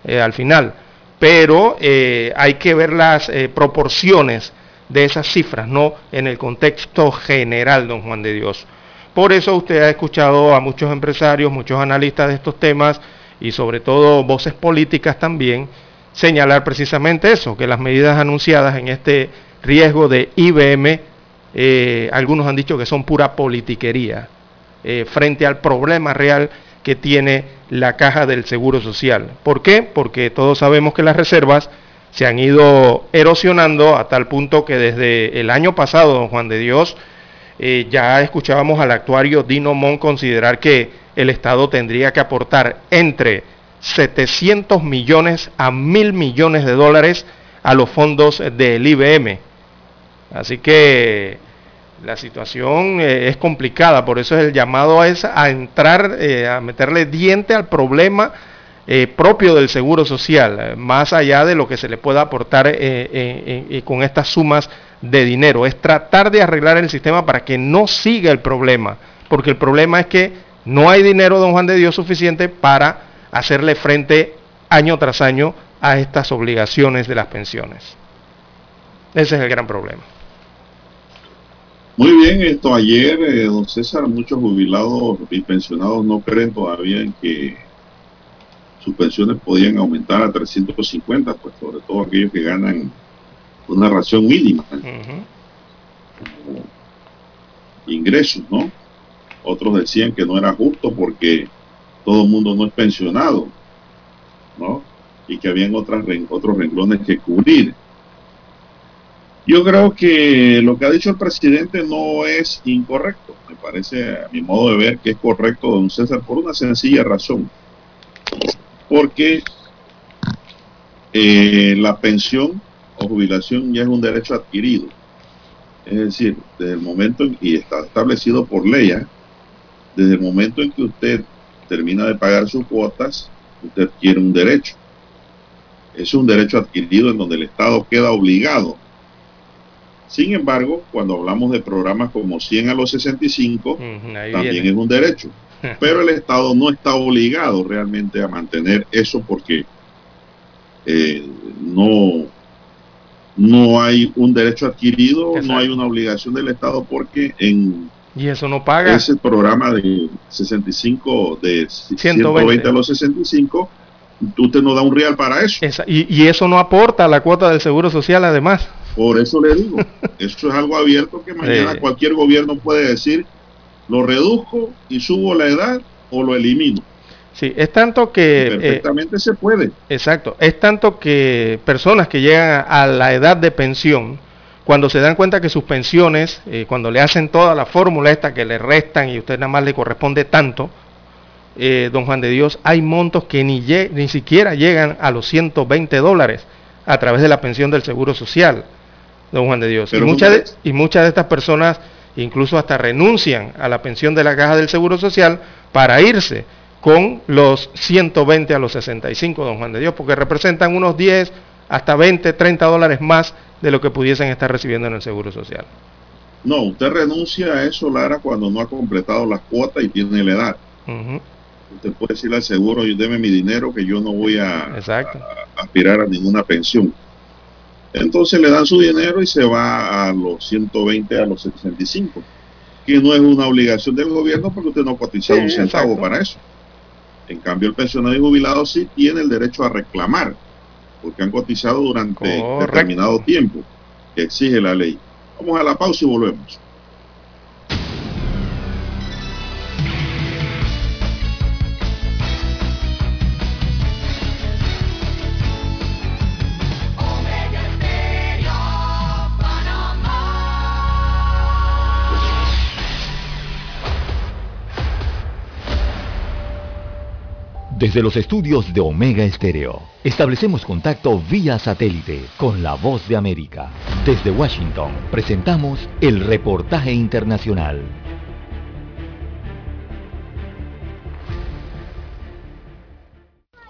eh, al final, pero eh, hay que ver las eh, proporciones de esas cifras, no en el contexto general, don Juan de Dios. Por eso usted ha escuchado a muchos empresarios, muchos analistas de estos temas y sobre todo voces políticas también señalar precisamente eso, que las medidas anunciadas en este riesgo de IBM, algunos han dicho que son pura politiquería, frente al problema real que tiene la caja del Seguro Social. ¿Por qué? Porque todos sabemos que las reservas se han ido erosionando a tal punto que desde el año pasado, don Juan de Dios, eh, ya escuchábamos al actuario Dino Mon considerar que el Estado tendría que aportar entre 700 millones a mil millones de dólares a los fondos del IBM. Así que la situación eh, es complicada, por eso es el llamado a, a entrar, eh, a meterle diente al problema eh, propio del seguro social, más allá de lo que se le pueda aportar con estas sumas de dinero. Es tratar de arreglar el sistema para que no siga el problema, porque el problema es que no hay dinero, don Juan de Dios, suficiente para hacerle frente año tras año a estas obligaciones de las pensiones. Ese es el gran problema. Muy bien, esto ayer, eh, don César, muchos jubilados y pensionados no creen todavía en que sus pensiones podían aumentar a 350, pues sobre todo aquellos que ganan una ración mínima. Ingresos, ¿no? Otros decían que no era justo porque todo el mundo no es pensionado, ¿no? Y que habían otras, otros renglones que cubrir. Yo creo que lo que ha dicho el presidente no es incorrecto. Me parece, a mi modo de ver, que es correcto, don César, por una sencilla razón. Porque eh, la pensión o jubilación ya es un derecho adquirido. Es decir, desde el momento en y está establecido por ley, ¿eh? desde el momento en que usted termina de pagar sus cuotas, usted adquiere un derecho. Es un derecho adquirido en donde el Estado queda obligado Sin embargo, cuando hablamos de programas como 100 a los 65, también es un derecho. Pero el Estado no está obligado realmente a mantener eso porque eh, no, no hay un derecho adquirido, no hay una obligación del Estado porque en y eso no paga. Ese programa de 65, de 120, a los 65, usted no da un real para eso. y, y, eso no aporta a la cuota del Seguro Social además. Por eso le digo, eso es algo abierto que mañana cualquier gobierno puede decir, lo reduzco y subo la edad o lo elimino. Sí, es tanto que... Eh, perfectamente se puede. Exacto, es tanto que personas que llegan a la edad de pensión, cuando se dan cuenta que sus pensiones, eh, cuando le hacen toda la fórmula esta que le restan y usted nada más le corresponde tanto, eh, don Juan de Dios, hay montos que ni, ni siquiera llegan a los 120 dólares a través de la pensión del Seguro Social, don Juan de Dios. y, muchas de, y muchas de estas personas incluso hasta renuncian a la pensión de la caja del Seguro Social para irse con los 120 a los 65, don Juan de Dios, porque representan unos 10 hasta 20, 30 dólares más de lo que pudiesen estar recibiendo en el Seguro Social. No, usted renuncia a eso, Lara, cuando no ha completado las cuotas y tiene la edad. Usted puede decirle al seguro, yo deme mi dinero, que yo no voy a, aspirar a ninguna pensión. Entonces le dan su dinero y se va a los 120, a los 65, que no es una obligación del gobierno porque usted no ha cotizado un centavo para eso. En cambio, el pensionado y jubilado sí tiene el derecho a reclamar porque han cotizado durante determinado tiempo que exige la ley. Vamos a la pausa y volvemos. Desde los estudios de Omega Estéreo, establecemos contacto vía satélite con la voz de América. Desde Washington, presentamos el reportaje internacional.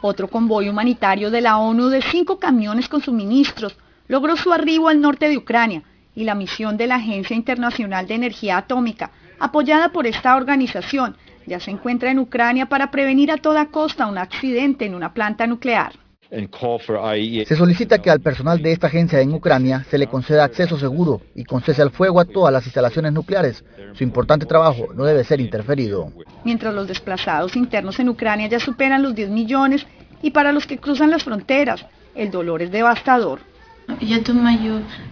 Otro convoy humanitario de la ONU de cinco camiones con suministros logró su arribo al norte de Ucrania y la misión de la Agencia Internacional de Energía Atómica, apoyada por esta organización, ya se encuentra en Ucrania para prevenir a toda costa un accidente en una planta nuclear. Se solicita que al personal de esta agencia en Ucrania se le conceda acceso seguro y concese al fuego a todas las instalaciones nucleares. Su importante trabajo no debe ser interferido. Mientras los desplazados internos en Ucrania ya superan los 10 millones y para los que cruzan las fronteras, el dolor es devastador.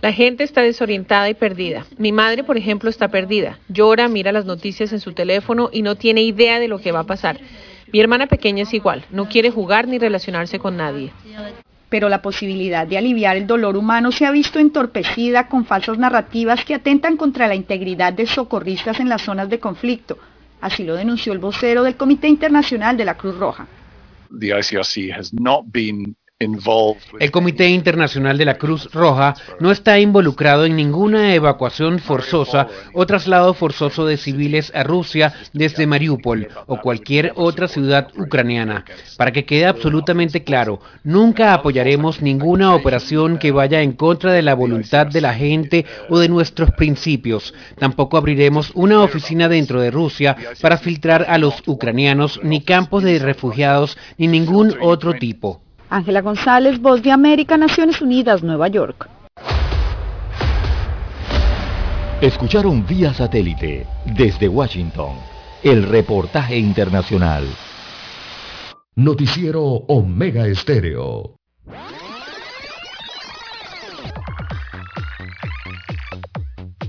La gente está desorientada y perdida. Mi madre, por ejemplo, está perdida. Llora, mira las noticias en su teléfono y no tiene idea de lo que va a pasar. Mi hermana pequeña es igual, no quiere jugar ni relacionarse con nadie. Pero la posibilidad de aliviar el dolor humano se ha visto entorpecida con falsas narrativas que atentan contra la integridad de socorristas en las zonas de conflicto. Así lo denunció el vocero del Comité Internacional de la Cruz Roja. El Comité Internacional de la Cruz Roja no está involucrado en ninguna evacuación forzosa o traslado forzoso de civiles a Rusia desde Mariupol o cualquier otra ciudad ucraniana. Para que quede absolutamente claro, nunca apoyaremos ninguna operación que vaya en contra de la voluntad de la gente o de nuestros principios. Tampoco abriremos una oficina dentro de Rusia para filtrar a los ucranianos, ni campos de refugiados, ni ningún otro tipo. Ángela González, Voz de América, Naciones Unidas, Nueva York. Escucharon vía satélite desde Washington el reportaje internacional. Noticiero Omega Estéreo.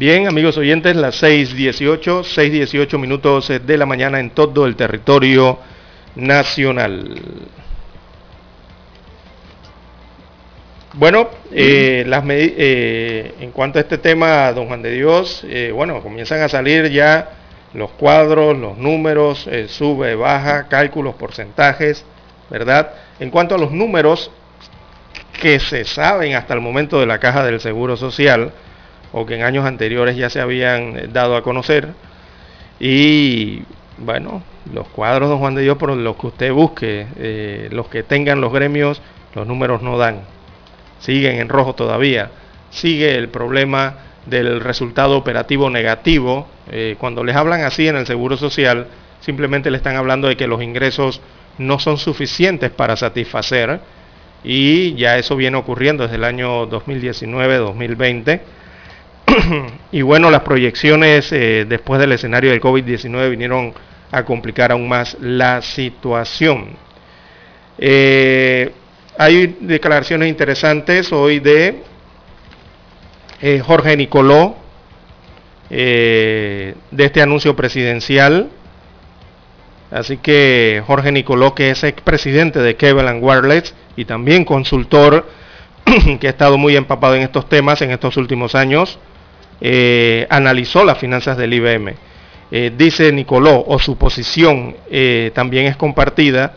Bien, amigos oyentes, las 6.18, 6.18 minutos de la mañana en todo el territorio nacional. Bueno, eh, las eh, en cuanto a este tema, don Juan de Dios, eh, bueno, comienzan a salir ya los cuadros, los números, sube, baja, cálculos, porcentajes, ¿verdad? En cuanto a los números que se saben hasta el momento de la caja del Seguro Social, o que en años anteriores ya se habían dado a conocer, y bueno, los cuadros, don Juan de Dios, por los que usted busque, los que tengan los gremios, los números no dan siguen en rojo todavía. Sigue el problema del resultado operativo negativo. Eh, cuando les hablan así en el Seguro Social, simplemente le están hablando de que los ingresos no son suficientes para satisfacer y ya eso viene ocurriendo desde el año 2019-2020. y bueno, las proyecciones eh, después del escenario del COVID-19 vinieron a complicar aún más la situación. Eh, hay declaraciones interesantes hoy de eh, Jorge Nicoló, de este anuncio presidencial. Así que Jorge Nicoló, que es expresidente de Cleveland Wireless y también consultor, que ha estado muy empapado en estos temas en estos últimos años, eh, analizó las finanzas del IBM. dice Nicoló, o su posición también es compartida,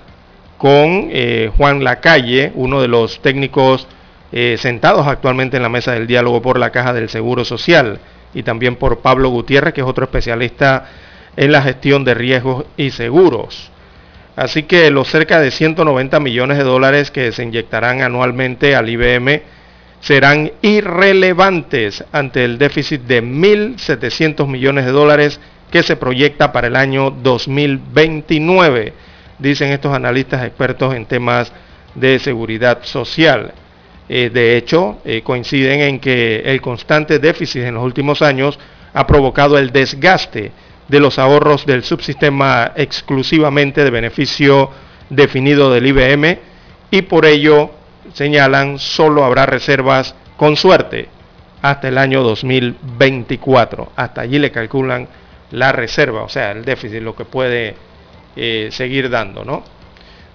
con eh, Juan Lacalle, uno de los técnicos eh, sentados actualmente en la mesa del diálogo por la Caja del Seguro Social, y también por Pablo Gutiérrez, que es otro especialista en la gestión de riesgos y seguros. Así que los cerca de 190 millones de dólares que se inyectarán anualmente al IBM serán irrelevantes ante el déficit de 1.700 millones de dólares que se proyecta para el año 2029 dicen estos analistas expertos en temas de seguridad social. Eh, de hecho, eh, coinciden en que el constante déficit en los últimos años ha provocado el desgaste de los ahorros del subsistema exclusivamente de beneficio definido del IBM y por ello señalan solo habrá reservas con suerte hasta el año 2024. Hasta allí le calculan la reserva, o sea, el déficit, lo que puede eh, seguir dando, ¿no?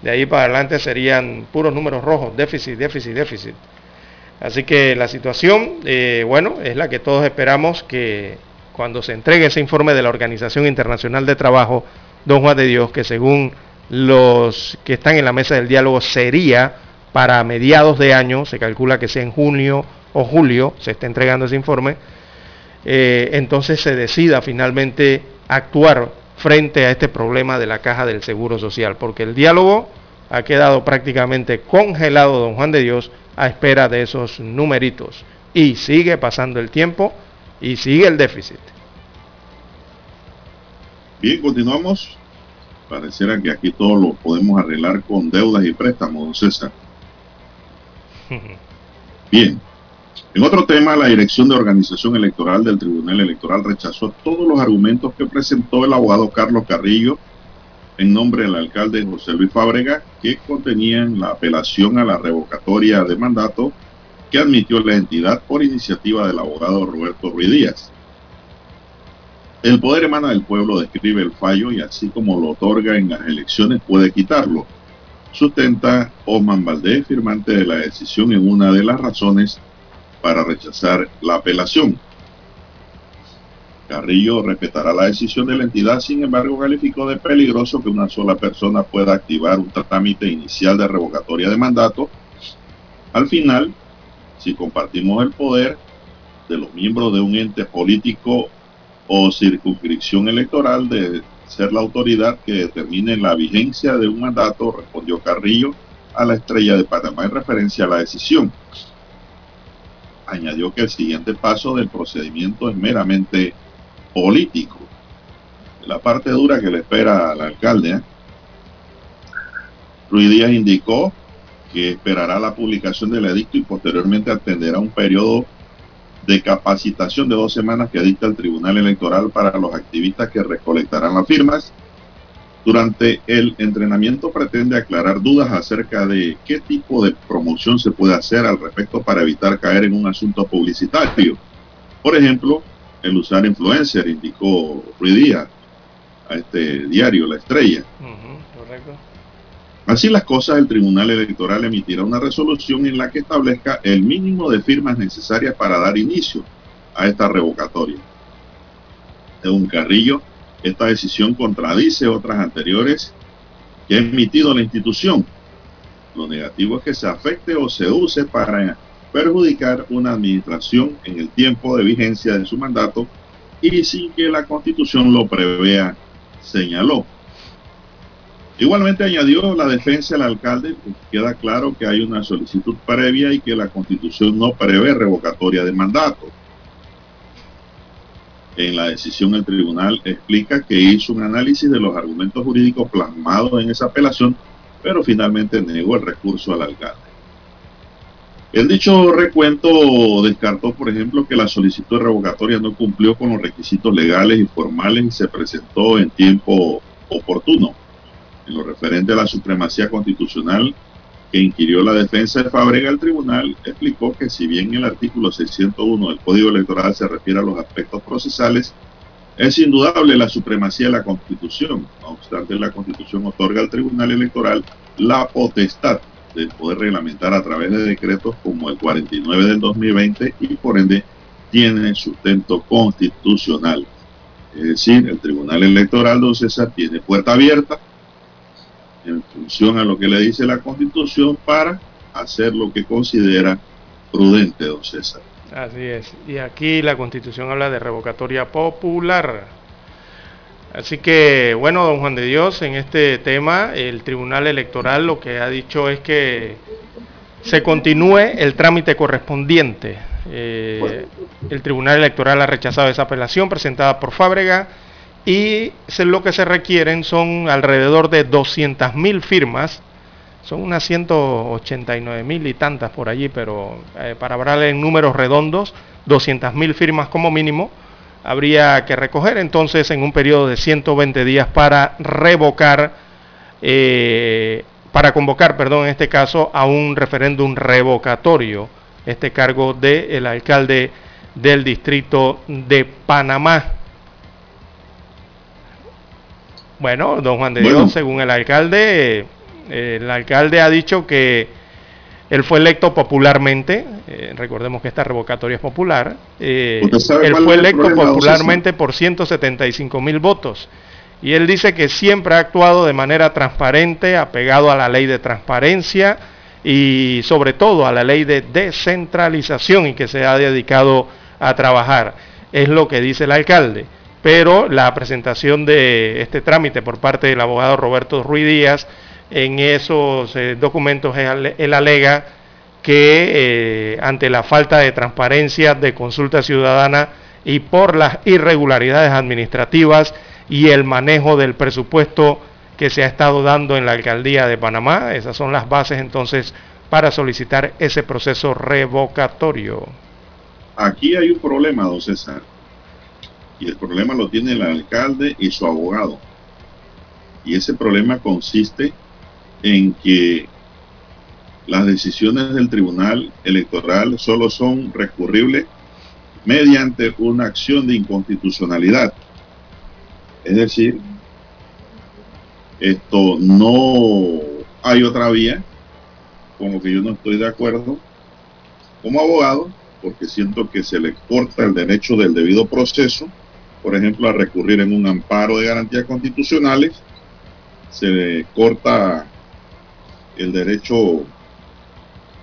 De ahí para adelante serían puros números rojos, déficit, déficit, déficit. Así que la situación, eh, bueno, es la que todos esperamos que cuando se entregue ese informe de la Organización Internacional de Trabajo, don Juan de Dios, que según los que están en la mesa del diálogo sería para mediados de año, se calcula que sea en junio o julio, se está entregando ese informe, eh, entonces se decida finalmente actuar frente a este problema de la caja del Seguro Social, porque el diálogo ha quedado prácticamente congelado, don Juan de Dios, a espera de esos numeritos. Y sigue pasando el tiempo y sigue el déficit. Bien, continuamos. Pareciera que aquí todo lo podemos arreglar con deudas y préstamos, don César. Bien, en otro tema, la Dirección de Organización Electoral del Tribunal Electoral rechazó todos los argumentos que presentó el abogado Carlos Carrillo en nombre del alcalde José Luis Fábrega, que contenían la apelación a la revocatoria de mandato que admitió la entidad por iniciativa del abogado Roberto Ruiz Díaz. El poder emana del pueblo, describe el fallo y así como lo otorga en las elecciones puede quitarlo. Sustenta Osman Valdés, firmante de la decisión en una de las razones para rechazar la apelación. Carrillo respetará la decisión de la entidad, sin embargo calificó de peligroso que una sola persona pueda activar un trámite inicial de revocatoria de mandato. Al final, si compartimos el poder de los miembros de un ente político o circunscripción electoral de ser la autoridad que determine la vigencia de un mandato, respondió Carrillo a la estrella de Panamá en referencia a la decisión añadió que el siguiente paso del procedimiento es meramente político. La parte dura que le espera al alcalde. ¿eh? Ruiz Díaz indicó que esperará la publicación del edicto y posteriormente atenderá un periodo de capacitación de dos semanas que dicta el Tribunal Electoral para los activistas que recolectarán las firmas durante el entrenamiento pretende aclarar dudas acerca de qué tipo de promoción se puede hacer al respecto para evitar caer en un asunto publicitario. Por ejemplo, el usar influencer, indicó Ruidía a este diario La Estrella. Así las cosas, el Tribunal Electoral emitirá una resolución en la que establezca el mínimo de firmas necesarias para dar inicio a esta revocatoria. un Carrillo, esta decisión contradice otras anteriores que ha emitido la institución. Lo negativo es que se afecte o se use para perjudicar una administración en el tiempo de vigencia de su mandato y sin que la constitución lo prevea, señaló. Igualmente añadió la defensa del alcalde, queda claro que hay una solicitud previa y que la constitución no prevé revocatoria de mandato. En la decisión el tribunal explica que hizo un análisis de los argumentos jurídicos plasmados en esa apelación, pero finalmente negó el recurso al alcalde. El dicho recuento descartó, por ejemplo, que la solicitud de revocatoria no cumplió con los requisitos legales y formales y se presentó en tiempo oportuno en lo referente a la supremacía constitucional que inquirió la defensa de Fábrega, el tribunal explicó que si bien el artículo 601 del Código Electoral se refiere a los aspectos procesales, es indudable la supremacía de la Constitución. No obstante, la Constitución otorga al Tribunal Electoral la potestad de poder reglamentar a través de decretos como el 49 del 2020 y por ende tiene sustento constitucional. Es decir, el Tribunal Electoral, don César, tiene puerta abierta en función a lo que le dice la Constitución para hacer lo que considera prudente, don César. Así es. Y aquí la Constitución habla de revocatoria popular. Así que, bueno, don Juan de Dios, en este tema, el Tribunal Electoral lo que ha dicho es que se continúe el trámite correspondiente. Eh, el Tribunal Electoral ha rechazado esa apelación presentada por Fábrega y lo que se requieren son alrededor de 200.000 firmas, son unas 189 mil y tantas por allí, pero eh, para hablar en números redondos, 200.000 firmas como mínimo habría que recoger entonces en un periodo de 120 días para revocar, eh, para convocar, perdón, en este caso, a un referéndum revocatorio, este cargo del alcalde del distrito de Panamá. Bueno, don Juan de Dios, según el alcalde, eh, el alcalde ha dicho que él fue electo popularmente, eh, recordemos que esta revocatoria es popular, eh, él fue electo popularmente por 175 mil votos. Y él dice que siempre ha actuado de manera transparente, apegado a la ley de transparencia y sobre todo a la ley de descentralización y que se ha dedicado a trabajar. Es lo que dice el alcalde pero la presentación de este trámite por parte del abogado Roberto Ruiz Díaz en esos eh, documentos él alega que eh, ante la falta de transparencia de consulta ciudadana y por las irregularidades administrativas y el manejo del presupuesto que se ha estado dando en la alcaldía de Panamá, esas son las bases entonces para solicitar ese proceso revocatorio. Aquí hay un problema, don César y el problema lo tiene el alcalde y su abogado. Y ese problema consiste en que las decisiones del Tribunal Electoral solo son recurribles mediante una acción de inconstitucionalidad. Es decir, esto no hay otra vía, con lo que yo no estoy de acuerdo como abogado, porque siento que se le corta el derecho del debido proceso por ejemplo, a recurrir en un amparo de garantías constitucionales, se corta el derecho,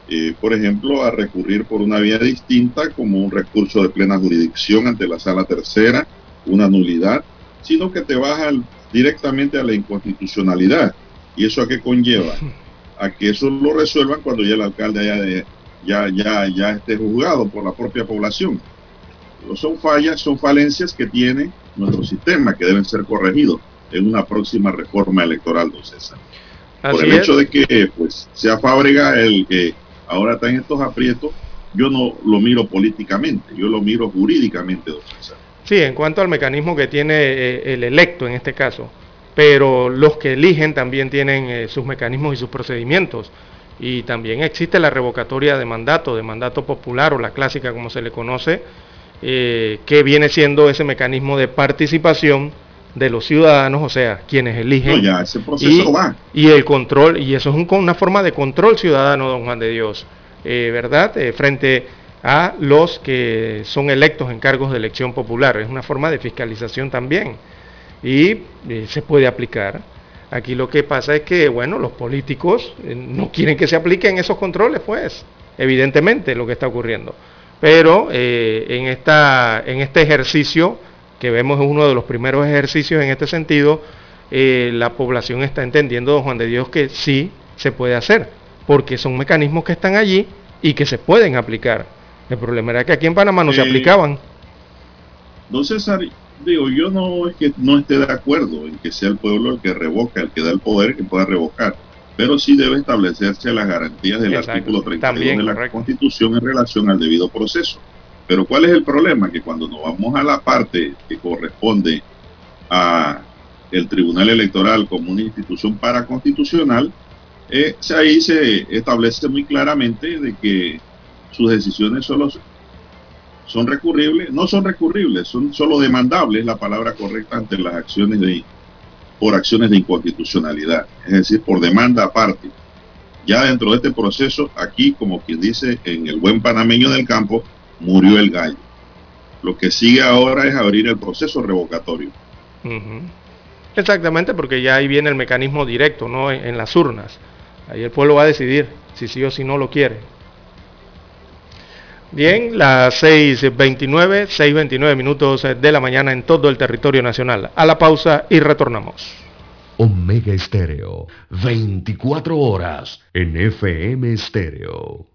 eh, por ejemplo, a recurrir por una vía distinta, como un recurso de plena jurisdicción ante la sala tercera, una nulidad, sino que te baja directamente a la inconstitucionalidad. ¿Y eso a qué conlleva? A que eso lo resuelvan cuando ya el alcalde ya, ya, ya esté juzgado por la propia población son fallas, son falencias que tiene nuestro sistema que deben ser corregidos en una próxima reforma electoral, don César. Por el hecho de que pues sea Fábrega el que ahora está en estos aprietos, yo no lo miro políticamente, yo lo miro jurídicamente, don César. Sí, en cuanto al mecanismo que tiene eh, el electo en este caso, pero los que eligen también tienen eh, sus mecanismos y sus procedimientos. Y también existe la revocatoria de mandato, de mandato popular o la clásica como se le conoce, eh, que viene siendo ese mecanismo de participación de los ciudadanos, o sea, quienes eligen. ya ese proceso y, va. Y el control, y eso es una forma de control ciudadano, don Juan de Dios, eh, ¿verdad? Eh, frente a los que son electos en cargos de elección popular. Es una forma de fiscalización también. Y eh, se puede aplicar. Aquí lo que pasa es que, bueno, los políticos no quieren que se apliquen esos controles, pues, evidentemente, lo que está ocurriendo. Pero en, esta, en este ejercicio que vemos es uno de los primeros ejercicios en este sentido, eh, la población está entendiendo, don Juan de Dios, que sí se puede hacer, porque son mecanismos que están allí y que se pueden aplicar. El problema era que aquí en Panamá no se aplicaban. Don César, digo, yo no es que no esté de acuerdo en que sea el pueblo el que revoca, el que da el poder que pueda revocar, pero sí debe establecerse las garantías del artículo 32 de la Constitución en relación al debido proceso. Pero ¿cuál es el problema? Que cuando nos vamos a la parte que corresponde a el Tribunal Electoral como una institución paraconstitucional, eh, ahí se establece muy claramente de que sus decisiones solo son recurribles, no son recurribles, son solo demandables, la palabra correcta ante las acciones de por acciones de inconstitucionalidad, es decir, por demanda aparte. Ya dentro de este proceso, aquí, como quien dice en el buen panameño del campo, murió el gallo. Lo que sigue ahora es abrir el proceso revocatorio. Exactamente, porque ya ahí viene el mecanismo directo, ¿no? En, las urnas. Ahí el pueblo va a decidir si sí o si no lo quiere. Bien, las 6.29, 6.29 minutos de la mañana en todo el territorio nacional. A la pausa y retornamos. Omega Estéreo, 24 horas en FM Estéreo.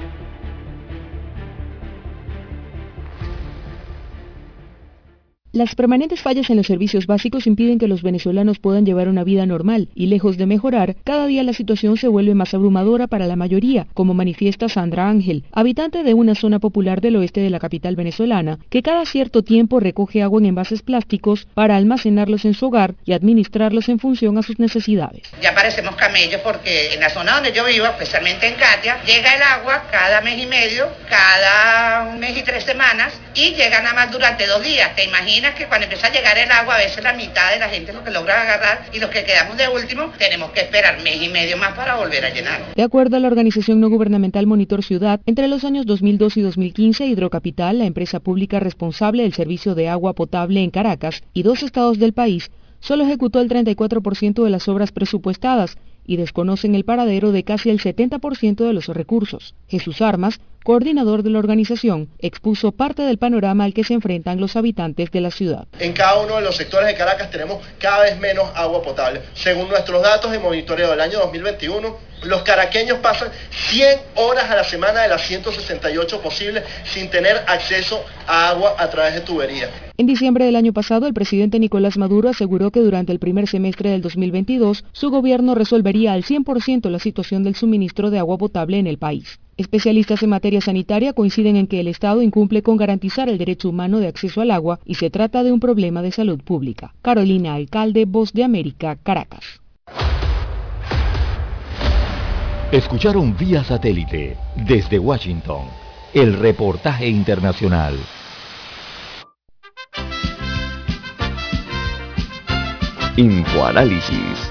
Las permanentes fallas en los servicios básicos impiden que los venezolanos puedan llevar una vida normal y lejos de mejorar, cada día la situación se vuelve más abrumadora para la mayoría, como manifiesta Sandra Ángel, habitante de una zona popular del oeste de la capital venezolana, que cada cierto tiempo recoge agua en envases plásticos para almacenarlos en su hogar y administrarlos en función a sus necesidades. Ya parecemos camellos porque en la zona donde yo vivo, especialmente en Katia, llega el agua cada mes y medio, cada mes y tres semanas y llega nada más durante dos días, ¿te imaginas? Que cuando empieza a llegar el agua, a veces la mitad de la gente es lo que logra agarrar y los que quedamos de último tenemos que esperar mes y medio más para volver a llenar. De acuerdo a la organización no gubernamental Monitor Ciudad, entre los años 2002 y 2015, Hidrocapital, la empresa pública responsable del servicio de agua potable en Caracas y dos estados del país, solo ejecutó el 34% de las obras presupuestadas y desconocen el paradero de casi el 70% de los recursos. Jesús Armas, coordinador de la organización, expuso parte del panorama al que se enfrentan los habitantes de la ciudad. En cada uno de los sectores de Caracas tenemos cada vez menos agua potable. Según nuestros datos de monitoreo del año 2021, los caraqueños pasan 100 horas a la semana de las 168 posibles sin tener acceso a agua a través de tuberías. En diciembre del año pasado, el presidente Nicolás Maduro aseguró que durante el primer semestre del 2022, su gobierno resolvería al 100% la situación del suministro de agua potable en el país. Especialistas en materia sanitaria coinciden en que el Estado incumple con garantizar el derecho humano de acceso al agua y se trata de un problema de salud pública. Carolina Alcalde, Voz de América, Caracas. Escucharon vía satélite desde Washington el reportaje internacional. Infoanálisis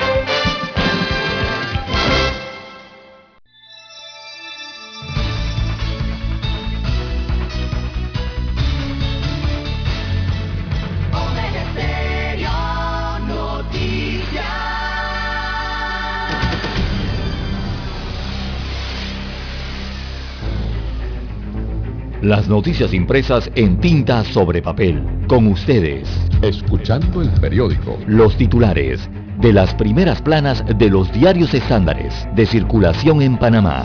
Las noticias impresas en tinta sobre papel. Con ustedes. Escuchando el periódico. Los titulares de las primeras planas de los diarios estándares de circulación en Panamá.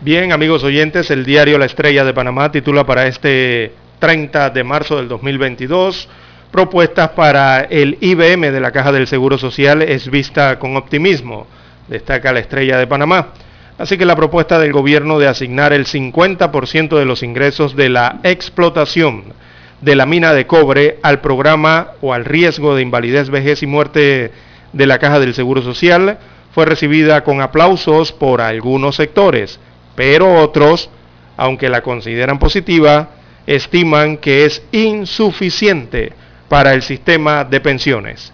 Bien, amigos oyentes, el diario La Estrella de Panamá titula para este 30 de marzo del 2022. Propuestas para el IBM de la Caja del Seguro Social es vista con optimismo, destaca la estrella de Panamá. Así que la propuesta del gobierno de asignar el 50% de los ingresos de la explotación de la mina de cobre al programa o al riesgo de invalidez, vejez y muerte de la Caja del Seguro Social fue recibida con aplausos por algunos sectores, pero otros, aunque la consideran positiva, estiman que es insuficiente para el sistema de pensiones.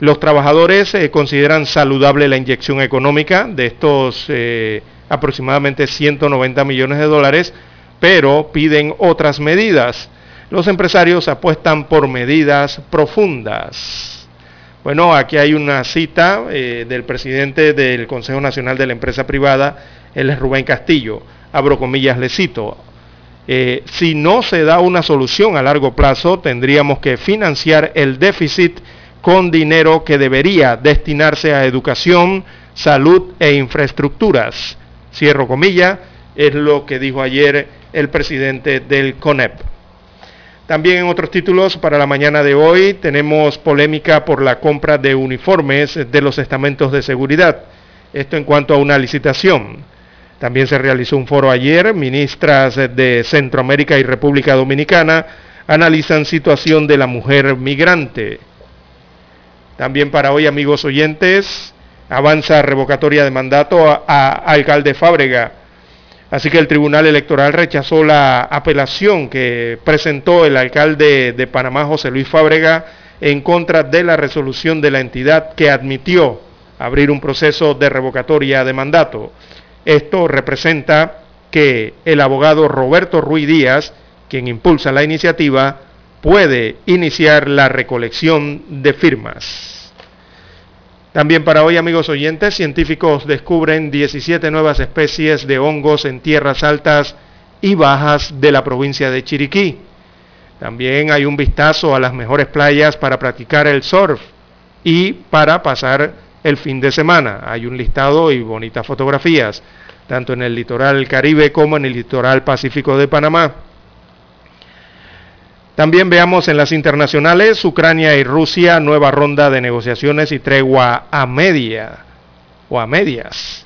Los trabajadores eh, consideran saludable la inyección económica de estos eh, aproximadamente 190 millones de dólares, pero piden otras medidas. Los empresarios apuestan por medidas profundas. Bueno, aquí hay una cita eh, del presidente del Consejo Nacional de la Empresa Privada, él Rubén Castillo. Abro comillas, le cito, eh, si no se da una solución a largo plazo, tendríamos que financiar el déficit con dinero que debería destinarse a educación, salud e infraestructuras. Cierro comilla, es lo que dijo ayer el presidente del CONEP. También en otros títulos para la mañana de hoy tenemos polémica por la compra de uniformes de los estamentos de seguridad. Esto en cuanto a una licitación. También se realizó un foro ayer. Ministras de Centroamérica y República Dominicana analizan situación de la mujer migrante. También para hoy, amigos oyentes, avanza revocatoria de mandato a, alcalde Fábrega. Así que el Tribunal Electoral rechazó la apelación que presentó el alcalde de Panamá, José Luis Fábrega, en contra de la resolución de la entidad que admitió abrir un proceso de revocatoria de mandato. Esto representa que el abogado Roberto Ruiz Díaz, quien impulsa la iniciativa, puede iniciar la recolección de firmas. También para hoy, amigos oyentes, científicos descubren 17 nuevas especies de hongos en tierras altas y bajas de la provincia de Chiriquí. También hay un vistazo a las mejores playas para practicar el surf y para pasar el fin de semana. Hay un listado y bonitas fotografías, tanto en el litoral caribe como en el litoral pacífico de Panamá. También veamos en las internacionales, Ucrania y Rusia, nueva ronda de negociaciones y tregua a media o a medias.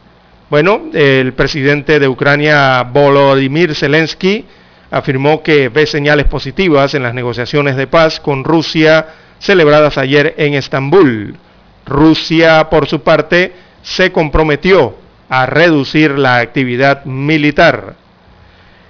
Bueno, el presidente de Ucrania, Volodymyr Zelensky, afirmó que ve señales positivas en las negociaciones de paz con Rusia celebradas ayer en Estambul. Rusia, por su parte, se comprometió a reducir la actividad militar.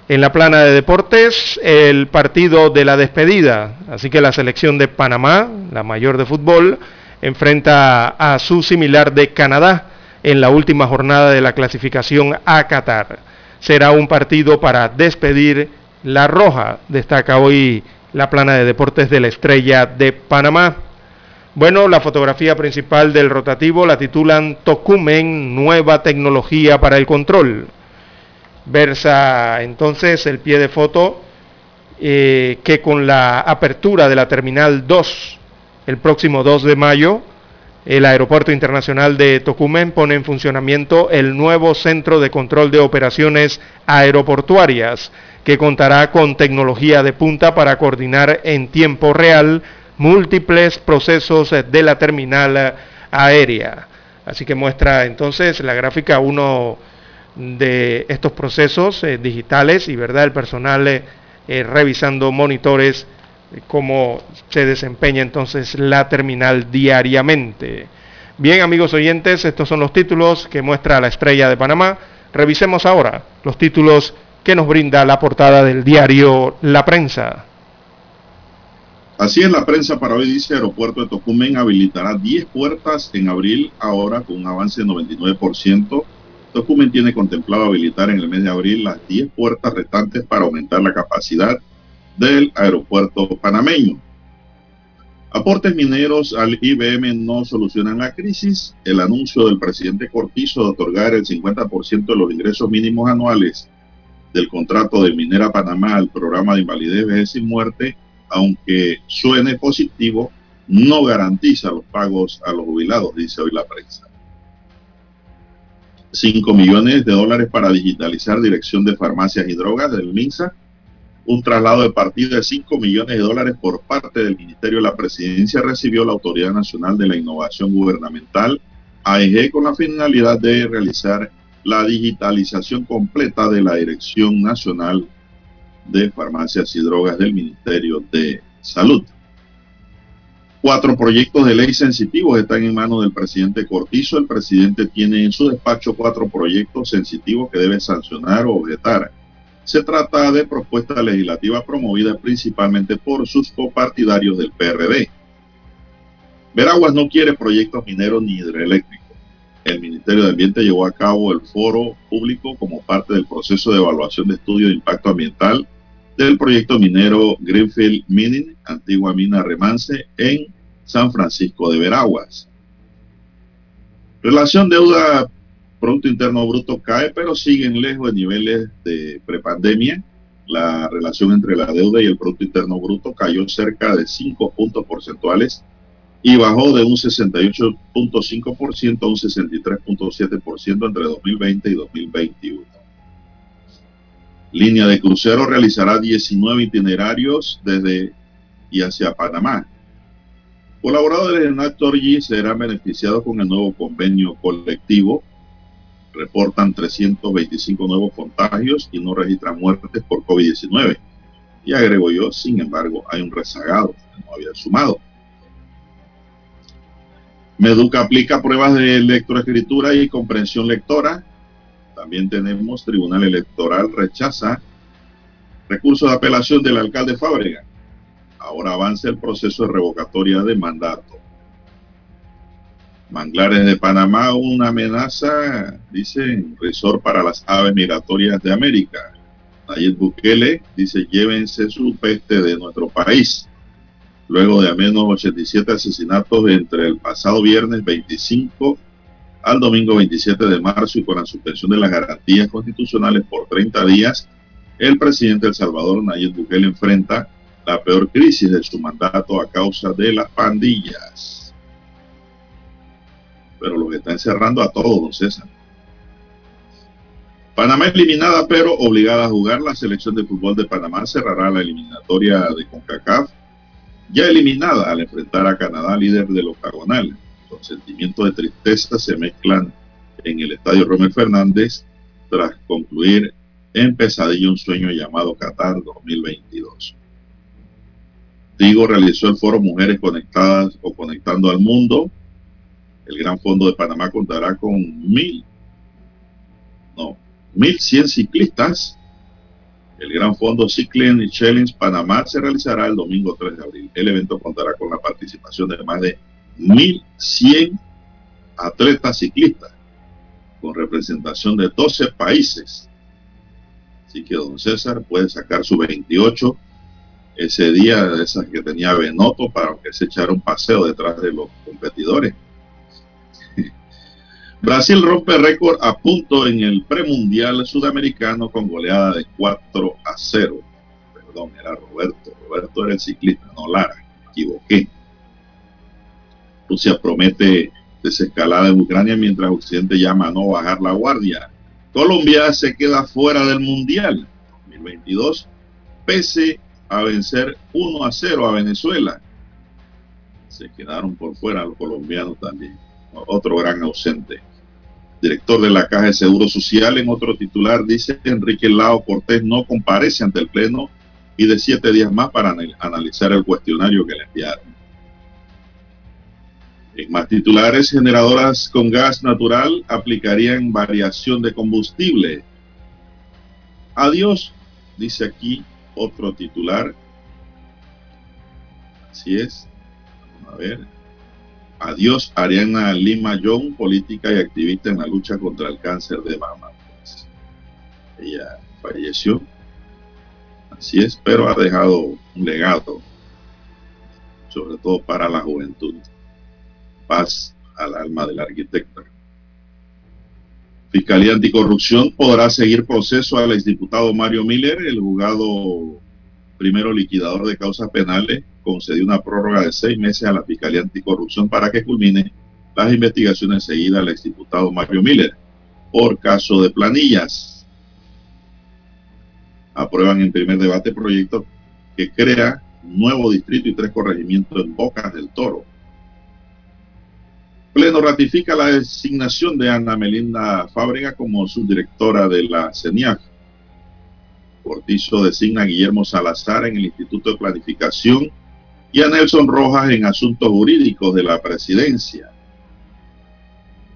En la plana de deportes, el partido de la despedida, así que la selección de Panamá, la mayor de fútbol, enfrenta a su similar de Canadá en la última jornada de la clasificación a Qatar. Será un partido para despedir la roja, destaca hoy la plana de deportes de la estrella de Panamá. Bueno, la fotografía principal del rotativo la titulan Tocumen, nueva tecnología para el control. Versa entonces el pie de foto eh, que con la apertura de la Terminal 2 el próximo 2 de mayo, el Aeropuerto Internacional de Tocumen pone en funcionamiento el nuevo Centro de Control de Operaciones Aeroportuarias, que contará con tecnología de punta para coordinar en tiempo real múltiples procesos de la terminal aérea. Así que muestra entonces la gráfica uno de estos procesos eh, digitales y verdad el personal eh, eh, revisando monitores cómo se desempeña entonces la terminal diariamente. Bien amigos oyentes, estos son los títulos que muestra la estrella de Panamá. Revisemos ahora los títulos que nos brinda la portada del diario La Prensa. Así es la prensa para hoy, dice Aeropuerto de Tocumen habilitará 10 puertas en abril, ahora con un avance de 99%. Tocumen tiene contemplado habilitar en el mes de abril las 10 puertas restantes para aumentar la capacidad del aeropuerto panameño. Aportes mineros al IBM no solucionan la crisis. El anuncio del presidente Cortizo de otorgar el 50% de los ingresos mínimos anuales del contrato de Minera Panamá al programa de invalidez, vejez y muerte aunque suene positivo, no garantiza los pagos a los jubilados, dice hoy la prensa. 5 millones de dólares para digitalizar dirección de farmacias y drogas del MINSA. Un traslado de partida de 5 millones de dólares por parte del Ministerio de la Presidencia recibió la Autoridad Nacional de la Innovación Gubernamental, AEG, con la finalidad de realizar la digitalización completa de la Dirección Nacional de Farmacias y Drogas del Ministerio de Salud. Cuatro proyectos de ley sensitivos están en manos del presidente Cortizo. El presidente tiene en su despacho cuatro proyectos sensitivos que debe sancionar o objetar. Se trata de propuestas legislativas promovidas principalmente por sus copartidarios del PRD. Veraguas no quiere proyectos mineros ni hidroeléctricos. El Ministerio de Ambiente llevó a cabo el foro público como parte del proceso de evaluación de estudio de impacto ambiental del proyecto minero Greenfield Mining, antigua mina Remance, en San Francisco de Veraguas. Relación deuda Producto Interno Bruto cae, pero siguen lejos de niveles de prepandemia. La relación entre la deuda y el Producto Interno Bruto cayó cerca de 5 puntos porcentuales y bajó de un 68.5% a un 63.7% entre 2020 y 2021. Línea de crucero realizará 19 itinerarios desde y hacia Panamá. Colaboradores de Nactorgy serán beneficiados con el nuevo convenio colectivo. Reportan 325 nuevos contagios y no registran muertes por COVID-19. Y agrego yo, sin embargo, hay un rezagado que no había sumado. Meduca aplica pruebas de lectoescritura y comprensión lectora también tenemos Tribunal Electoral rechaza recurso de apelación del alcalde Fábrega. Ahora avanza el proceso de revocatoria de mandato. Manglares de Panamá, una amenaza, dicen, resort para las aves migratorias de América. Nayib Bukele dice, llévense su peste de nuestro país. Luego de al menos 87 asesinatos entre el pasado viernes 25 al domingo 27 de marzo y con la suspensión de las garantías constitucionales por 30 días, el presidente El Salvador, Nayib Bukele, enfrenta la peor crisis de su mandato a causa de las pandillas. Pero lo que está encerrando a todos, don César. Panamá eliminada, pero obligada a jugar. La selección de fútbol de Panamá cerrará la eliminatoria de CONCACAF, ya eliminada al enfrentar a Canadá, líder del octagonal sentimientos de tristeza se mezclan en el estadio Romel Fernández tras concluir en pesadilla un sueño llamado Qatar 2022. Digo realizó el foro Mujeres Conectadas o Conectando al Mundo. El Gran Fondo de Panamá contará con mil, no, mil cien ciclistas. El Gran Fondo Cycling Challenge Panamá se realizará el domingo 3 de abril. El evento contará con la participación de más de 1.100 atletas ciclistas con representación de 12 países. Así que don César puede sacar su 28 ese día de esas que tenía Benoto para que se echara un paseo detrás de los competidores. Brasil rompe récord a punto en el premundial sudamericano con goleada de 4 a 0. Perdón, era Roberto. Roberto era el ciclista, no Lara. Me equivoqué. Rusia promete desescalada en Ucrania mientras Occidente llama a no bajar la guardia. Colombia se queda fuera del Mundial 2022 pese a vencer 1 a 0 a Venezuela. Se quedaron por fuera los colombianos también. Otro gran ausente. Director de la Caja de Seguro Social, en otro titular, dice Enrique Lao Cortés no comparece ante el Pleno y de siete días más para analizar el cuestionario que le enviaron. En más titulares, generadoras con gas natural aplicarían variación de combustible. Adiós, dice aquí otro titular. Así es. A ver. Adiós, Ariana Lima Young, política y activista en la lucha contra el cáncer de mama. ella falleció. Así es, pero ha dejado un legado, sobre todo para la juventud paz al alma del arquitecto. Fiscalía Anticorrupción podrá seguir proceso al exdiputado Mario Miller, el juzgado primero liquidador de causas penales, concedió una prórroga de seis meses a la Fiscalía Anticorrupción para que culmine las investigaciones seguidas al exdiputado Mario Miller por caso de planillas. Aprueban en primer debate proyecto que crea un nuevo distrito y tres corregimientos en Bocas del Toro. Pleno ratifica la designación de Ana Melinda Fábrega como subdirectora de la CENIAF. Cortizo designa a Guillermo Salazar en el Instituto de Planificación y a Nelson Rojas en Asuntos Jurídicos de la Presidencia.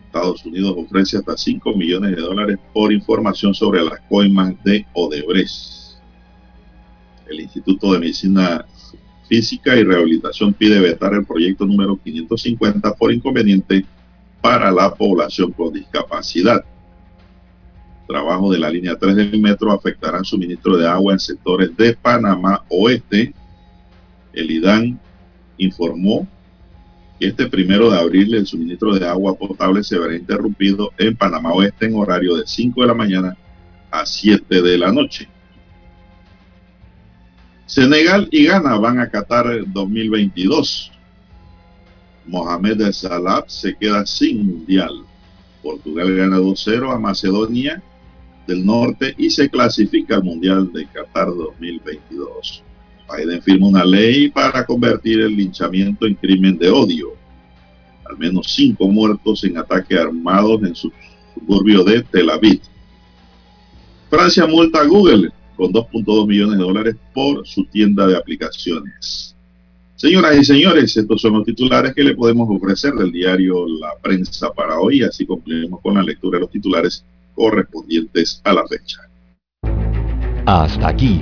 Estados Unidos ofrece hasta 5 millones de dólares por información sobre las coimas de Odebrecht. El Instituto de Medicina Física y Rehabilitación pide vetar el proyecto número 550 por inconveniente para la población con discapacidad. Trabajo de la línea 3 del metro afectará suministro de agua en sectores de Panamá Oeste. El IDAN informó que este primero de abril el suministro de agua potable se verá interrumpido en Panamá Oeste en horario de 5 de la mañana a 7 de la noche. Senegal y Ghana van a Qatar 2022. Mohamed Salah se queda sin mundial. Portugal gana 2-0 a Macedonia del Norte y se clasifica al Mundial de Qatar 2022. Biden firma una ley para convertir el linchamiento en crimen de odio. Al menos cinco muertos en ataques armados en su suburbio de Tel Aviv. Francia multa a Google con 2.2 millones de dólares por su tienda de aplicaciones. Señoras y señores, estos son los titulares que le podemos ofrecer del diario La Prensa para hoy, así concluimos con la lectura de los titulares correspondientes a la fecha. Hasta aquí,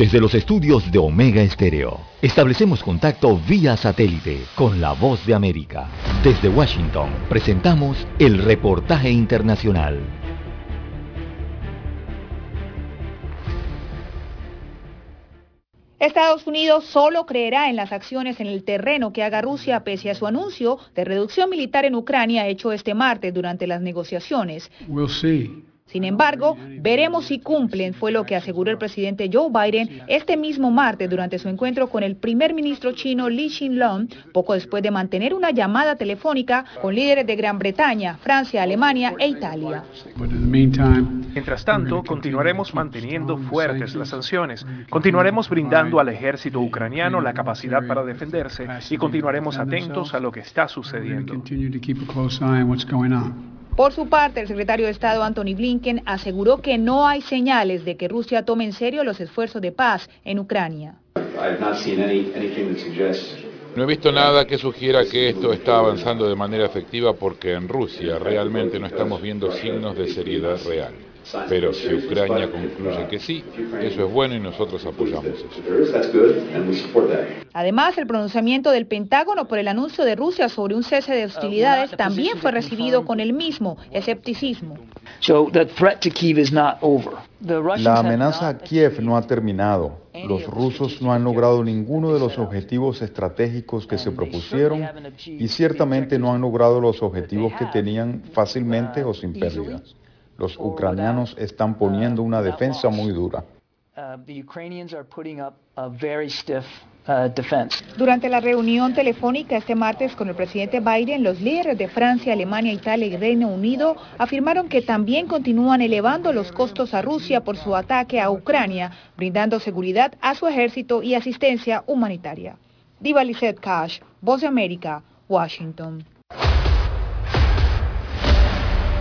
Desde los estudios de Omega Estéreo, establecemos contacto vía satélite con la voz de América. Desde Washington, presentamos el reportaje internacional. Estados Unidos solo creerá en las acciones en el terreno que haga Rusia pese a su anuncio de reducción militar en Ucrania hecho este martes durante las negociaciones. Sin embargo, veremos si cumplen, fue lo que aseguró el presidente Joe Biden este mismo martes durante su encuentro con el primer ministro chino Li Xin-long, poco después de mantener una llamada telefónica con líderes de Gran Bretaña, Francia, Alemania e Italia. Mientras tanto, continuaremos manteniendo fuertes las sanciones, continuaremos brindando al ejército ucraniano la capacidad para defenderse y continuaremos atentos a lo que está sucediendo. Por su parte, el secretario de Estado Anthony Blinken aseguró que no hay señales de que Rusia tome en serio los esfuerzos de paz en Ucrania. No he visto nada que sugiera que esto está avanzando de manera efectiva porque en Rusia realmente no estamos viendo signos de seriedad real. Pero si Ucrania concluye que sí, eso es bueno y nosotros apoyamos eso. Además, el pronunciamiento del Pentágono por el anuncio de Rusia sobre un cese de hostilidades también fue recibido con el mismo escepticismo. La amenaza a Kiev no ha terminado. Los rusos no han logrado ninguno de los objetivos estratégicos que se propusieron y ciertamente no han logrado los objetivos que tenían fácilmente o sin pérdida. Los ucranianos están poniendo una defensa muy dura. Durante la reunión telefónica este martes con el presidente Biden, los líderes de Francia, Alemania, Italia y Reino Unido afirmaron que también continúan elevando los costos a Rusia por su ataque a Ucrania, brindando seguridad a su ejército y asistencia humanitaria. Diva Lizette Cash, Voz de América, Washington.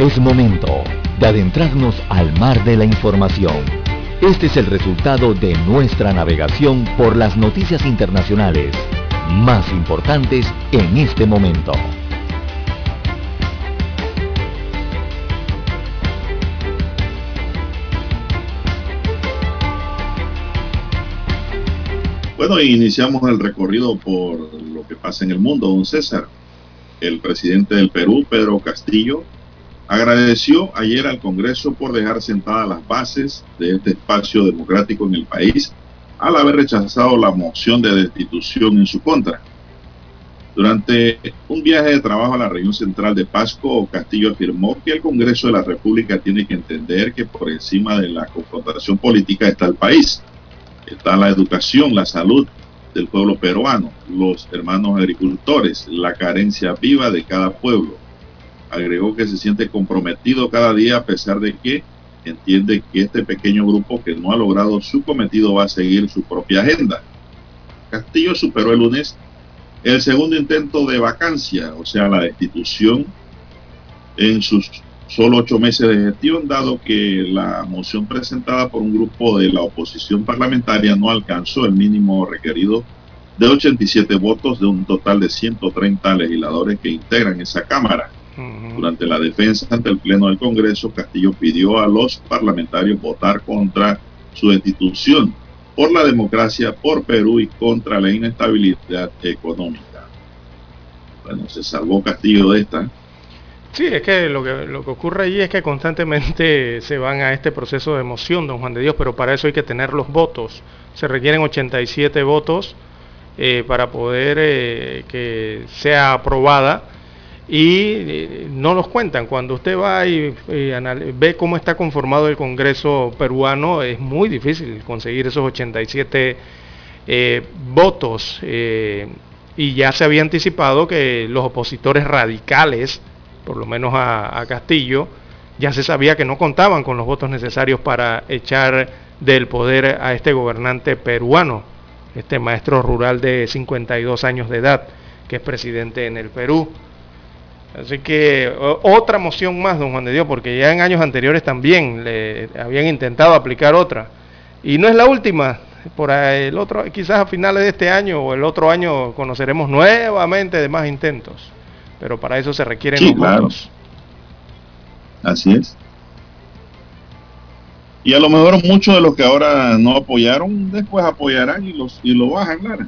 Es momento de adentrarnos al mar de la información. Este es el resultado de nuestra navegación por las noticias internacionales más importantes en este momento. Bueno, iniciamos el recorrido por lo que pasa en el mundo, don César. El presidente del Perú, Pedro Castillo, agradeció ayer al Congreso por dejar sentadas las bases de este espacio democrático en el país al haber rechazado la moción de destitución en su contra. Durante un viaje de trabajo a la región central de Pasco, Castillo afirmó que el Congreso de la República tiene que entender que por encima de la confrontación política está el país, está la educación, la salud del pueblo peruano, los hermanos agricultores, la carencia viva de cada pueblo agregó que se siente comprometido cada día a pesar de que entiende que este pequeño grupo que no ha logrado su cometido va a seguir su propia agenda. Castillo superó el lunes el segundo intento de vacancia, o sea, la destitución en sus solo ocho meses de gestión, dado que la moción presentada por un grupo de la oposición parlamentaria no alcanzó el mínimo requerido de 87 votos de un total de 130 legisladores que integran esa Cámara. Durante la defensa ante el Pleno del Congreso, Castillo pidió a los parlamentarios votar contra su destitución por la democracia, por Perú y contra la inestabilidad económica. Bueno, se salvó Castillo de esta. Sí, es que lo, que lo que ocurre allí es que constantemente se van a este proceso de emoción, don Juan de Dios, pero para eso hay que tener los votos. Se requieren 87 votos eh, para poder eh, que sea aprobada y eh, no los cuentan. Cuando usted va y, ve cómo está conformado el Congreso peruano, es muy difícil conseguir esos 87 eh, votos. Eh, y ya se había anticipado que los opositores radicales, por lo menos a, Castillo, ya se sabía que no contaban con los votos necesarios para echar del poder a este gobernante peruano, este maestro rural de 52 años de edad, que es presidente en el Perú. Así que otra moción más, don Juan de Dios, porque ya en años anteriores también le habían intentado aplicar otra. Y no es la última, por el otro, quizás a finales de este año o el otro año conoceremos nuevamente de más intentos. Pero para eso se requieren los votos. Así es. Y a lo mejor muchos de los que ahora no apoyaron, después apoyarán y, los, y lo bajan, claro.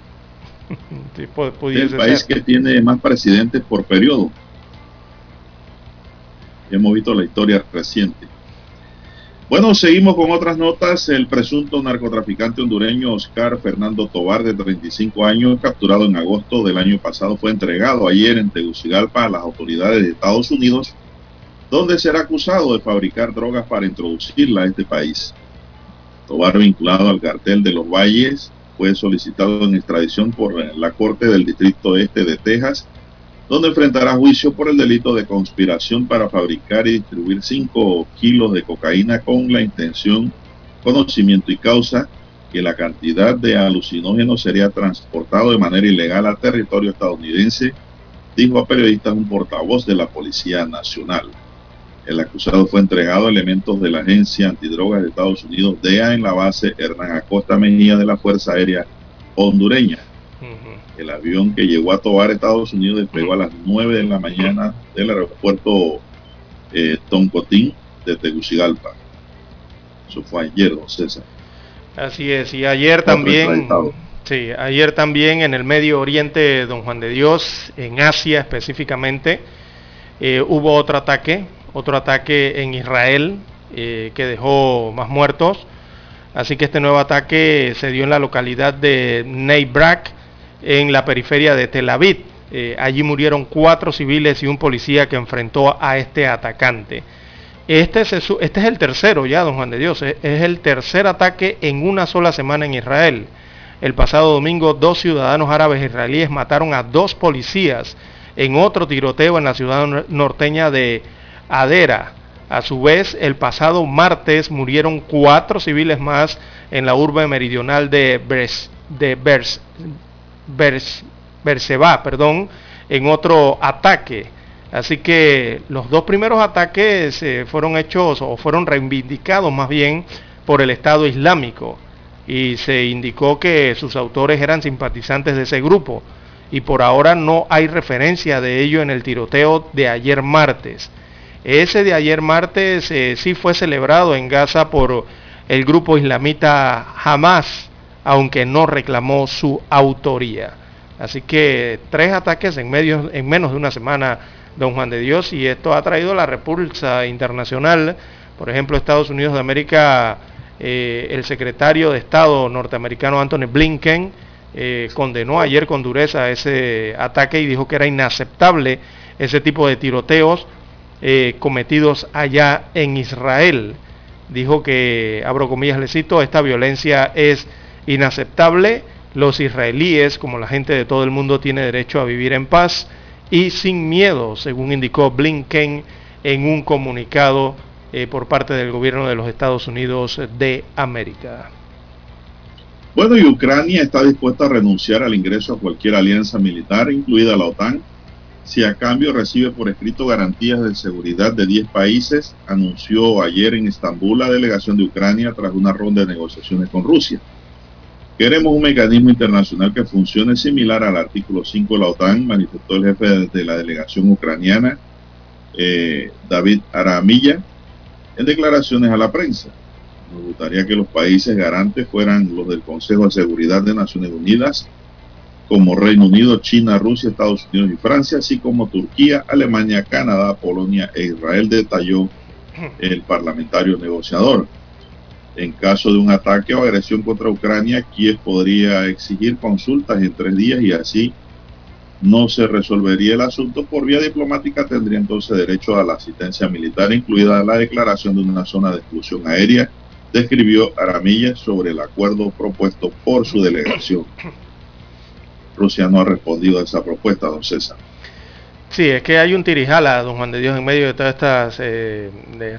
el país que tiene más presidentes por periodo. Hemos visto la historia reciente. Bueno, seguimos con otras notas. El presunto narcotraficante hondureño Oscar Fernando Tobar, de 35 años, capturado en agosto del año pasado, fue entregado ayer en Tegucigalpa a las autoridades de Estados Unidos, donde será acusado de fabricar drogas para introducirla a este país. Tobar, vinculado al cartel de los Valles, fue solicitado en extradición por la Corte del Distrito Este de Texas donde enfrentará juicio por el delito de conspiración para fabricar y distribuir 5 kilos de cocaína con la intención, conocimiento y causa que la cantidad de alucinógenos sería transportado de manera ilegal a territorio estadounidense, dijo a periodistas un portavoz de la Policía Nacional. El acusado fue entregado a elementos de la Agencia Antidrogas de Estados Unidos, DEA, en la base Hernán Acosta Mejía de la Fuerza Aérea Hondureña. El avión que llegó a Tobar, Estados Unidos, despegó a las 9 de la mañana del aeropuerto eh, Toncotín de Tegucigalpa. Eso fue ayer, don César. Así es, y ayer también, sí, ayer también en el Medio Oriente, don Juan de Dios, en Asia específicamente, eh, hubo otro ataque, otro ataque en Israel eh, que dejó más muertos. Así que este nuevo ataque se dio en la localidad de Neibrak, en la periferia de Tel Aviv. Eh, allí murieron cuatro civiles y un policía que enfrentó a este atacante. Este es, este es el tercero ya, don Juan de Dios, es, el tercer ataque en una sola semana en Israel. El pasado domingo dos ciudadanos árabes israelíes mataron a dos policías en otro tiroteo en la ciudad norteña de Adera. A su vez, el pasado martes murieron cuatro civiles más en la urbe meridional de de Bers, Berseba, perdón, en otro ataque. Así que los dos primeros ataques eh, fueron hechos o fueron reivindicados más bien por el Estado Islámico y se indicó que sus autores eran simpatizantes de ese grupo y por ahora no hay referencia de ello en el tiroteo de ayer martes. Ese de ayer martes eh, sí fue celebrado en Gaza por el grupo islamita Hamas aunque no reclamó su autoría. Así que tres ataques en, menos de una semana, don Juan de Dios, y esto ha traído la repulsa internacional. Por ejemplo, Estados Unidos de América, eh, el secretario de Estado norteamericano Anthony Blinken eh, condenó ayer con dureza ese ataque y dijo que era inaceptable ese tipo de tiroteos eh, cometidos allá en Israel. Dijo que, abro comillas, le cito, esta violencia es inaceptable. Los israelíes, como la gente de todo el mundo, tiene derecho a vivir en paz y sin miedo, según indicó Blinken en un comunicado eh, por parte del gobierno de los Estados Unidos de América. Bueno, y Ucrania está dispuesta a renunciar al ingreso a cualquier alianza militar, incluida la OTAN, si a cambio recibe por escrito garantías de seguridad de 10 países, anunció ayer en Estambul la delegación de Ucrania tras una ronda de negociaciones con Rusia. Queremos un mecanismo internacional que funcione similar al artículo 5 de la OTAN, manifestó el jefe de la delegación ucraniana, eh, David Aramilla, en declaraciones a la prensa. Nos gustaría que los países garantes fueran los del Consejo de Seguridad de Naciones Unidas, como Reino Unido, China, Rusia, Estados Unidos y Francia, así como Turquía, Alemania, Canadá, Polonia e Israel, detalló el parlamentario negociador. En caso de un ataque o agresión contra Ucrania, Kiev podría exigir consultas en tres días y así no se resolvería el asunto por vía diplomática, tendría entonces derecho a la asistencia militar, incluida la declaración de una zona de exclusión aérea, describió Aramilla sobre el acuerdo propuesto por su delegación. Rusia no ha respondido a esa propuesta, don César. Sí, es que hay un tirijala, don Juan de Dios, en medio de todas estas eh,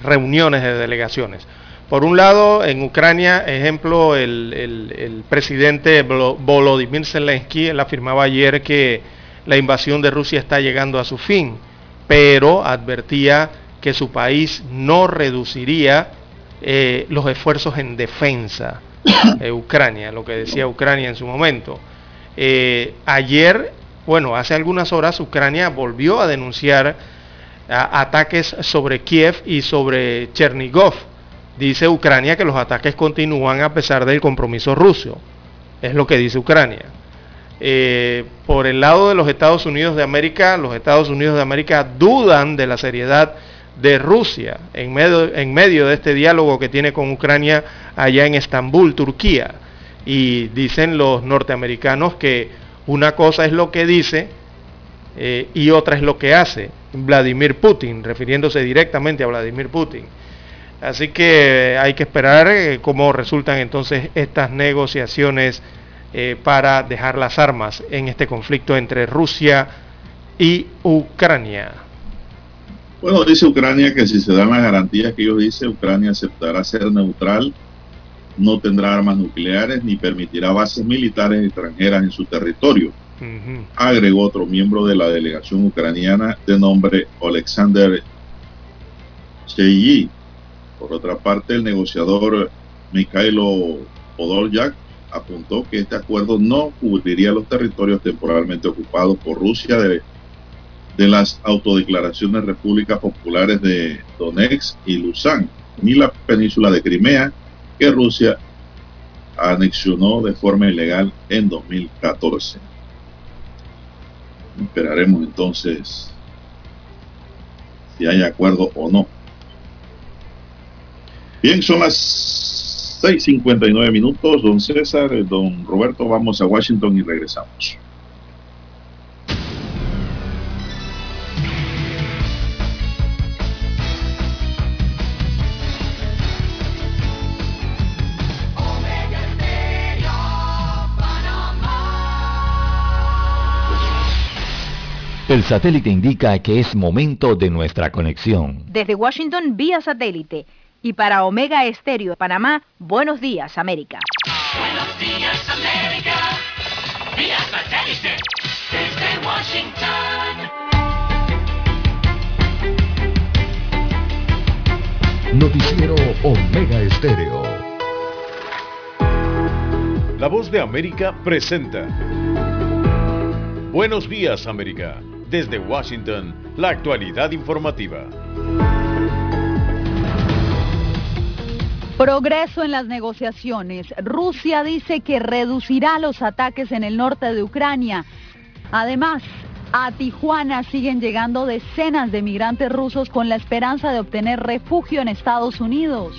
reuniones de delegaciones. Por un lado, en Ucrania, ejemplo, el, presidente Volodymyr Zelensky, él afirmaba ayer que la invasión de Rusia está llegando a su fin, pero advertía que su país no reduciría eh, los esfuerzos en defensa de Ucrania, lo que decía Ucrania en su momento. Eh, ayer, bueno, hace algunas horas Ucrania volvió a denunciar ataques sobre Kiev y sobre Chernigov. Dice Ucrania que los ataques continúan a pesar del compromiso ruso. Es lo que dice Ucrania. Eh, por el lado de los Estados Unidos de América, los Estados Unidos de América dudan de la seriedad de Rusia en medio, en medio de este diálogo que tiene con Ucrania allá en Estambul, Turquía. Y dicen los norteamericanos que una cosa es lo que dice eh, y otra es lo que hace Vladimir Putin, refiriéndose directamente a Vladimir Putin. Así que hay que esperar eh, cómo resultan entonces estas negociaciones eh, para dejar las armas en este conflicto entre Rusia y Ucrania. Bueno, dice Ucrania que si se dan las garantías que ellos dicen, Ucrania aceptará ser neutral no tendrá armas nucleares ni permitirá bases militares extranjeras en su territorio. Agregó otro miembro de la delegación ucraniana de nombre Alexander Cheyi. Por otra parte, el negociador Mikhailo Podolyak apuntó que este acuerdo no cubriría los territorios temporalmente ocupados por Rusia de, de las autodeclaraciones repúblicas populares de Donetsk y Luzán, ni la península de Crimea, que Rusia anexionó de forma ilegal en 2014. Esperaremos entonces si hay acuerdo o no. Bien, son las 6.59 minutos, don César, don Roberto, vamos a Washington y regresamos. El satélite indica que es momento de nuestra conexión. Desde Washington vía satélite y para Omega Estéreo de Panamá, buenos días América. Buenos días América, vía satélite desde Washington. Noticiero Omega Estéreo. La voz de América presenta. Buenos días América. Desde Washington, la actualidad informativa. Progreso en las negociaciones. Rusia dice que reducirá los ataques en el norte de Ucrania. Además, a Tijuana siguen llegando decenas de migrantes rusos con la esperanza de obtener refugio en Estados Unidos.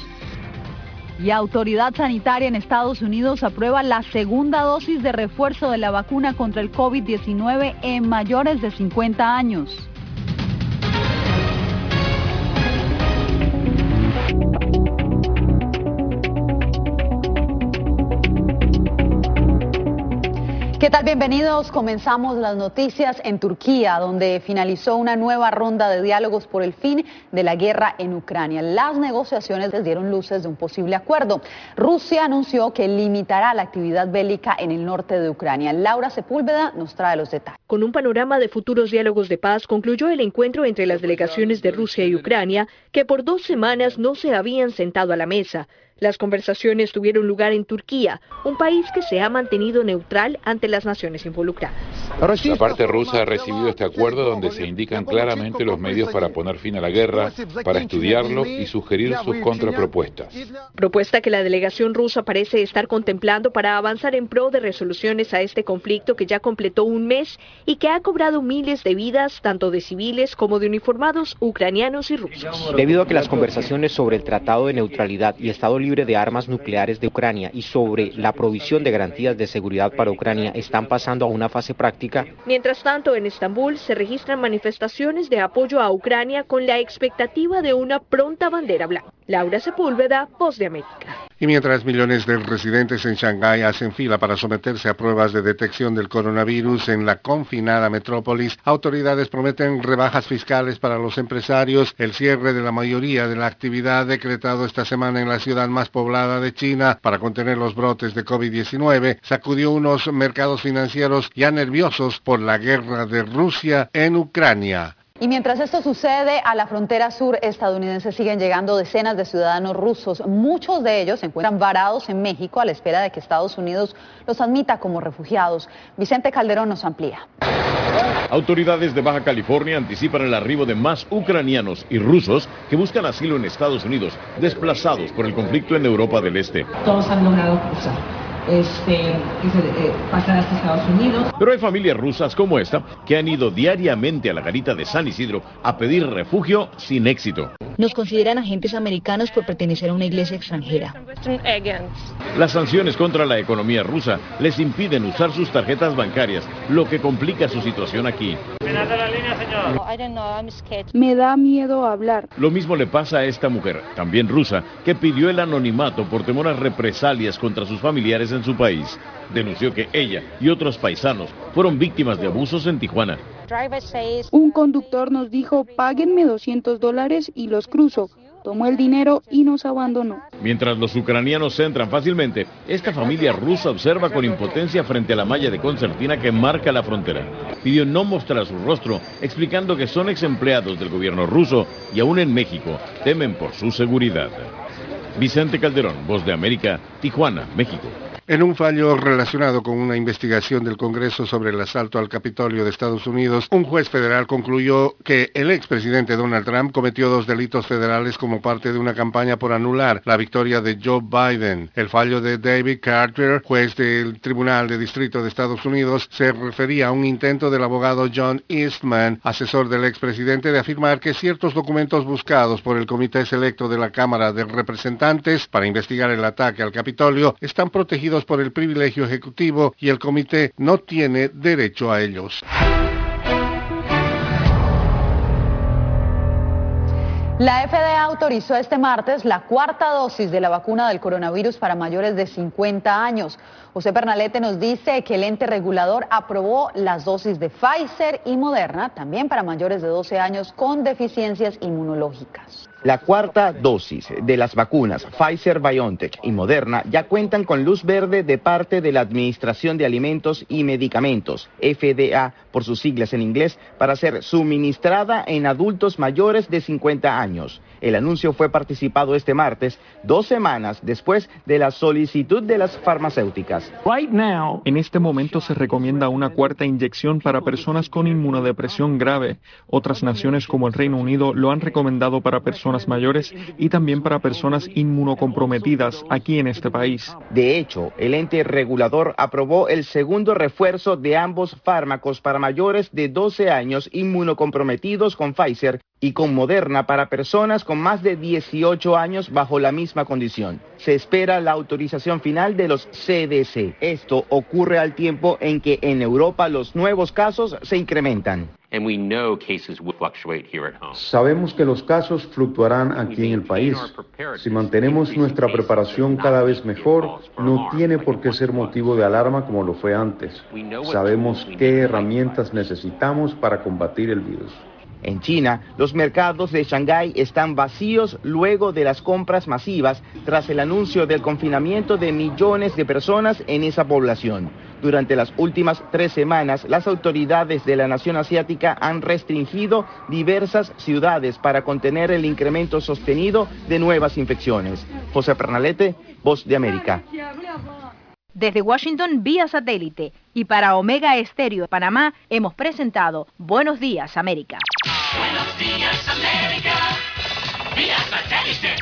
Y Autoridad Sanitaria en Estados Unidos aprueba la segunda dosis de refuerzo de la vacuna contra el COVID-19 en mayores de 50 años. ¿Qué tal? Bienvenidos. Comenzamos las noticias en Turquía, donde finalizó una nueva ronda de diálogos por el fin de la guerra en Ucrania. Las negociaciones les dieron luces de un posible acuerdo. Rusia anunció que limitará la actividad bélica en el norte de Ucrania. Laura Sepúlveda nos trae los detalles. Con un panorama de futuros diálogos de paz, concluyó el encuentro entre las delegaciones de Rusia y Ucrania, que por dos semanas no se habían sentado a la mesa. Las conversaciones tuvieron lugar en Turquía, un país que se ha mantenido neutral ante las naciones involucradas. La parte rusa ha recibido este acuerdo donde se indican claramente los medios para poner fin a la guerra, para estudiarlo y sugerir sus contrapropuestas. Propuesta que la delegación rusa parece estar contemplando para avanzar en pro de resoluciones a este conflicto que ya completó un mes y que ha cobrado miles de vidas, tanto de civiles como de uniformados ucranianos y rusos. Debido a que las conversaciones sobre el Tratado de Neutralidad y Estado libre de armas nucleares de Ucrania y sobre la provisión de garantías de seguridad para Ucrania están pasando a una fase práctica. Mientras tanto, en Estambul se registran manifestaciones de apoyo a Ucrania con la expectativa de una pronta bandera blanca. Laura Sepúlveda, Voz de América. Y mientras millones de residentes en Shanghái hacen fila para someterse a pruebas de detección del coronavirus en la confinada metrópolis, autoridades prometen rebajas fiscales para los empresarios, el cierre de la mayoría de la actividad decretado esta semana en la ciudad más poblada de China para contener los brotes de COVID-19, sacudió unos mercados financieros ya nerviosos por la guerra de Rusia en Ucrania. Y mientras esto sucede, a la frontera sur estadounidense siguen llegando decenas de ciudadanos rusos. Muchos de ellos se encuentran varados en México a la espera de que Estados Unidos los admita como refugiados. Vicente Calderón nos amplía. Autoridades de Baja California anticipan el arribo de más ucranianos y rusos que buscan asilo en Estados Unidos, desplazados por el conflicto en Europa del Este. Todos han logrado cruzar este, que se eh, pasan hasta Estados Unidos. Pero hay familias rusas como esta que han ido diariamente a la garita de San Isidro a pedir refugio sin éxito. Nos consideran agentes americanos por pertenecer a una iglesia extranjera. Las sanciones contra la economía rusa les impiden usar sus tarjetas bancarias, lo que complica su situación aquí. Me da miedo hablar. Lo mismo le pasa a esta mujer, también rusa, que pidió el anonimato por temor a represalias contra sus familiares en su país. Denunció que ella y otros paisanos fueron víctimas de abusos en Tijuana. Un conductor nos dijo, páguenme 200 dólares y los cruzo. Tomó el dinero y nos abandonó. Mientras los ucranianos se entran fácilmente, esta familia rusa observa con impotencia frente a la malla de concertina que marca la frontera. Pidió no mostrar su rostro, explicando que son ex empleados del gobierno ruso y aún en México temen por su seguridad. Vicente Calderón, Voz de América, Tijuana, México. En un fallo relacionado con una investigación del Congreso sobre el asalto al Capitolio de Estados Unidos, un juez federal concluyó que el expresidente Donald Trump cometió dos delitos federales como parte de una campaña por anular la victoria de Joe Biden. El fallo de David Carter, juez del Tribunal de Distrito de Estados Unidos, se refería a un intento del abogado John Eastman, asesor del expresidente, de afirmar que ciertos documentos buscados por el Comité Selecto de la Cámara de Representantes para investigar el ataque al Capitolio están protegidos por el privilegio ejecutivo y el comité no tiene derecho a ellos. La FDA autorizó este martes la cuarta dosis de la vacuna del coronavirus para mayores de 50 años. José Pernalete nos dice que el ente regulador aprobó las dosis de Pfizer y Moderna, también para mayores de 12 años con deficiencias inmunológicas. La cuarta dosis de las vacunas Pfizer BioNTech y Moderna ya cuentan con luz verde de parte de la Administración de Alimentos y Medicamentos, FDA por sus siglas en inglés, para ser suministrada en adultos mayores de 50 años. El anuncio fue participado este martes, dos semanas después de la solicitud de las farmacéuticas. En este momento se recomienda una cuarta inyección para personas con inmunodepresión grave. Otras naciones como el Reino Unido lo han recomendado para personas mayores y también para personas inmunocomprometidas aquí en este país. De hecho, el ente regulador aprobó el segundo refuerzo de ambos fármacos para mayores de 12 años inmunocomprometidos con Pfizer y con Moderna para personas con más de 18 años bajo la misma condición. Se espera la autorización final de los CDC. Esto ocurre al tiempo en que en Europa los nuevos casos se incrementan. Sabemos que los casos fluctuarán aquí en el país. Si mantenemos nuestra preparación cada vez mejor, no tiene por qué ser motivo de alarma como lo fue antes. Sabemos qué herramientas necesitamos para combatir el virus. En China, los mercados de Shanghái están vacíos luego de las compras masivas tras el anuncio del confinamiento de millones de personas en esa población. Durante las últimas tres semanas, las autoridades de la nación asiática han restringido diversas ciudades para contener el incremento sostenido de nuevas infecciones. José Pernalete, Voz de América. Desde Washington vía satélite y para Omega Estéreo de Panamá hemos presentado Buenos Días América. Buenos días, América. Vía satélite.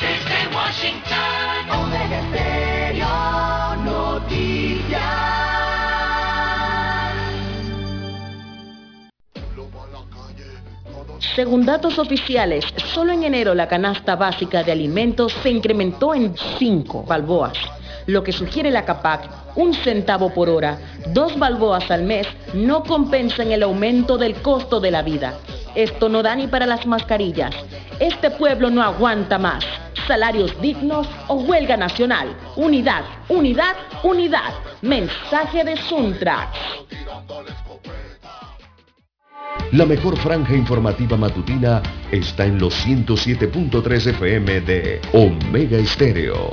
Desde Washington. Omega Stereo Noticias. Según datos oficiales, solo en enero la canasta básica de alimentos se incrementó en 5 balboas, lo que sugiere la CAPAC, un centavo por hora, dos balboas al mes, no compensan el aumento del costo de la vida. Esto no da ni para las mascarillas. Este pueblo no aguanta más. Salarios dignos o huelga nacional. Unidad, unidad, unidad. Mensaje de Suntra. La mejor franja informativa matutina está en los 107.3 FM de Omega Estéreo,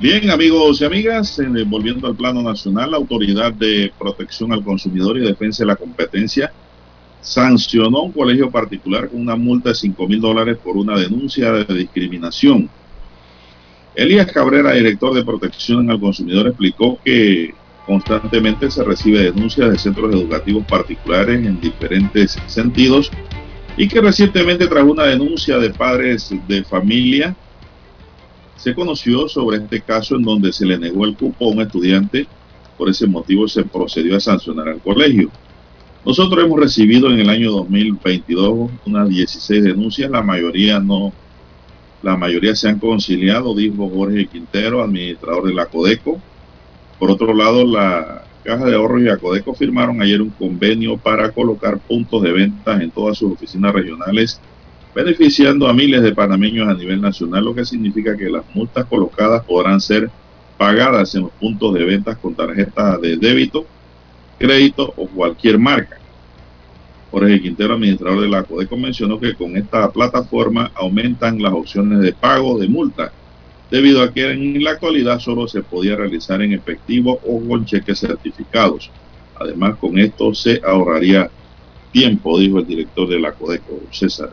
Bien, amigos y amigas, eh, volviendo al plano nacional, la Autoridad de Protección al Consumidor y Defensa de la Competencia sancionó a un colegio particular con una multa de 5 mil dólares por una denuncia de discriminación. Elías Cabrera, director de Protección al Consumidor, explicó que constantemente se recibe denuncias de centros educativos particulares en diferentes sentidos y que recientemente tras una denuncia de padres de familia se conoció sobre este caso en donde se le negó el cupo a un estudiante. Por ese motivo se procedió a sancionar al colegio. Nosotros hemos recibido en el año 2022 unas 16 denuncias, la mayoría no, la mayoría se han conciliado, dijo Jorge Quintero, administrador de la Codeco. Por otro lado, la Caja de Ahorros y la Codeco firmaron ayer un convenio para colocar puntos de ventas en todas sus oficinas regionales beneficiando a miles de panameños a nivel nacional, lo que significa que las multas colocadas podrán ser pagadas en los puntos de ventas con tarjeta de débito, crédito o cualquier marca. Jorge Quintero, administrador de la Codeco, mencionó que con esta plataforma aumentan las opciones de pago de multa, debido a que en la actualidad solo se podía realizar en efectivo o con cheques certificados. Además, con esto se ahorraría tiempo, dijo el director de la Codeco, César.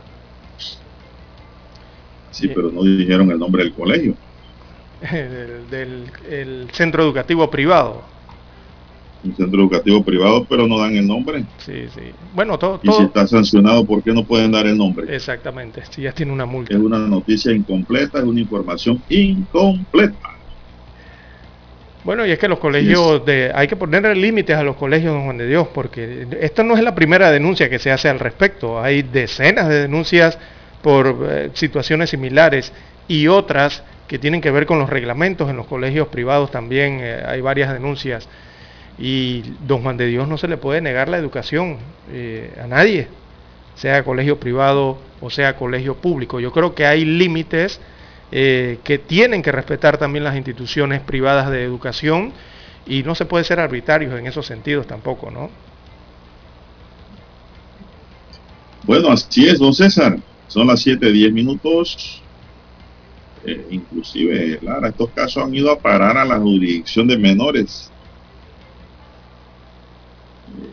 Sí, pero no dijeron el nombre del colegio. del, del el centro educativo privado. Un centro educativo privado, pero no dan el nombre. Sí, sí. Bueno, todo. Y si está sancionado, ¿por qué no pueden dar el nombre? Exactamente, si ya tiene una multa. Es una noticia incompleta, es una información incompleta. Bueno, y es que los colegios, de, hay que poner límites a los colegios, don Juan de Dios, porque esta no es la primera denuncia que se hace al respecto. Hay decenas de denuncias por eh, situaciones similares y otras que tienen que ver con los reglamentos en los colegios privados también eh, hay varias denuncias y don Juan de Dios no se le puede negar la educación eh, a nadie, sea colegio privado o sea colegio público. Yo creo que hay límites que tienen que respetar también las instituciones privadas de educación y no se puede ser arbitrarios en esos sentidos tampoco, ¿no? Bueno, así es, don César. Son las 7, minutos. Eh, inclusive, Lara, estos casos han ido a parar a la jurisdicción de menores eh,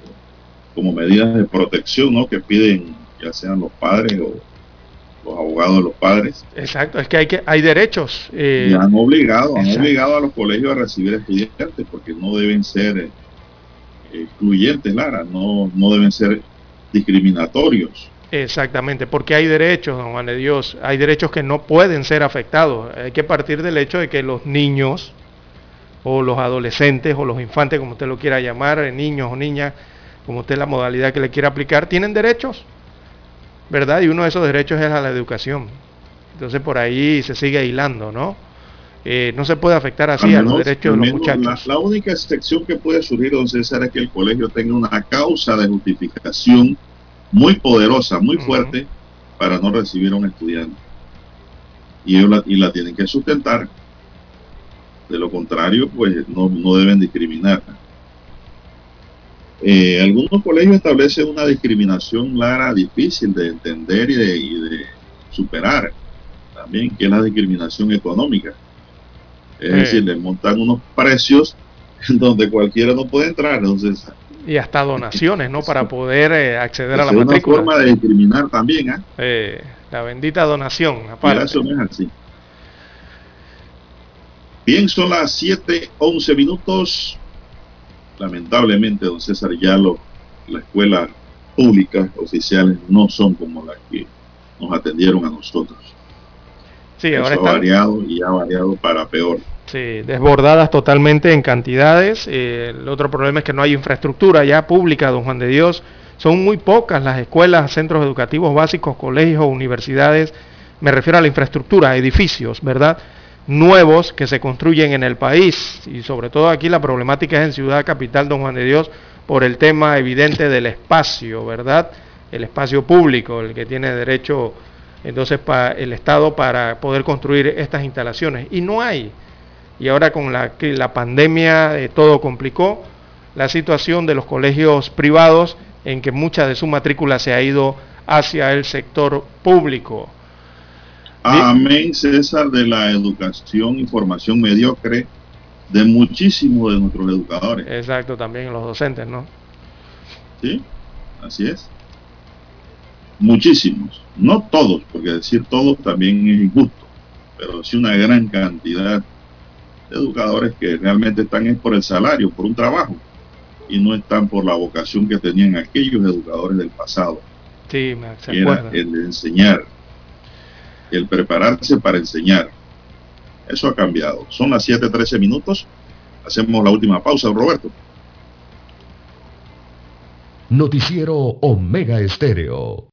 como medidas de protección, ¿no? Que piden ya sean los padres o los abogados de los padres. Exacto, es que hay que hay derechos. Eh, y han obligado, han obligado a los colegios a recibir estudiantes porque no deben ser eh, excluyentes, Lara, no, no deben ser discriminatorios. Exactamente, porque hay derechos, don Juan de Dios, hay derechos que no pueden ser afectados. Hay que partir del hecho de que los niños o los adolescentes o los infantes, como usted lo quiera llamar, eh, niños o niñas, como usted la modalidad que le quiera aplicar, tienen derechos, ¿verdad? Y uno de esos derechos es a la educación. Entonces por ahí se sigue hilando, ¿no? Eh, no se puede afectar así a los derechos de los muchachos. La, la, única excepción que puede surgir, don César, es que el colegio tenga una causa de justificación muy poderosa, muy fuerte, para no recibir a un estudiante. Y ellos la, y la tienen que sustentar. De lo contrario, pues no, no deben discriminar. Eh, algunos colegios establecen una discriminación clara, difícil de entender y de, y de, superar. También, que es la discriminación económica. Es Sí. decir, le montan unos precios en donde cualquiera no puede entrar. Entonces, Y hasta donaciones, ¿no? Para poder eh, acceder a la es una matrícula. forma de discriminar también, ¿ah? Eh, la bendita donación, aparte. eso es así. Bien, son las 7, 11 minutos. Lamentablemente, don César, ya lo, las escuelas públicas oficiales no son como las que nos atendieron a nosotros. Sí, ahora Eso ha variado y ha variado para peor. Sí, desbordadas totalmente en cantidades. Eh, el otro problema es que no hay infraestructura ya pública, don Juan de Dios. Son muy pocas las escuelas, centros educativos básicos, colegios, universidades. Me refiero a la infraestructura, edificios, ¿verdad? Nuevos que se construyen en el país. Y sobre todo aquí la problemática es en Ciudad Capital, don Juan de Dios, por el tema evidente del espacio, ¿verdad? El espacio público, el que tiene derecho entonces para el Estado para poder construir estas instalaciones. Y no hay. Y ahora con la, la pandemia eh, todo complicó la situación de los colegios privados en que mucha de su matrícula se ha ido hacia el sector público. Amén, César, de la educación y formación mediocre de muchísimos de nuestros educadores. Exacto, también los docentes, ¿no? Sí, así es. Muchísimos. No todos, porque decir todos también es injusto, pero sí una gran cantidad educadores que realmente están por el salario, por un trabajo, y no están por la vocación que tenían aquellos educadores del pasado. Sí, me que era el de enseñar, el prepararse para enseñar. Eso ha cambiado. Son las 7:13 minutos. Hacemos la última pausa, Roberto. Noticiero Omega Estéreo.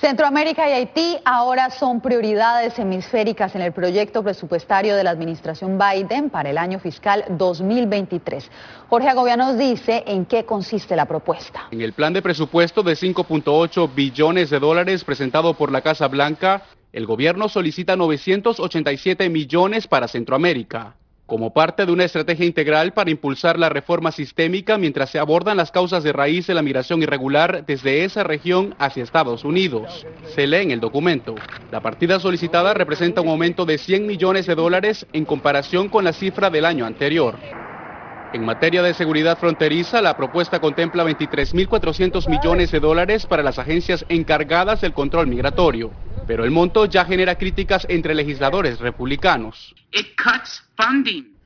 Centroamérica y Haití ahora son prioridades hemisféricas en el proyecto presupuestario de la administración Biden para el año fiscal 2023. Jorge Agovia nos dice en qué consiste la propuesta. En el plan de presupuesto de 5.8 billones de dólares presentado por la Casa Blanca, el gobierno solicita 987 millones para Centroamérica como parte de una estrategia integral para impulsar la reforma sistémica mientras se abordan las causas de raíz de la migración irregular desde esa región hacia Estados Unidos. Se lee en el documento. La partida solicitada representa un aumento de 100 millones de dólares en comparación con la cifra del año anterior. En materia de seguridad fronteriza, la propuesta contempla 23.400 millones de dólares para las agencias encargadas del control migratorio, pero el monto ya genera críticas entre legisladores republicanos.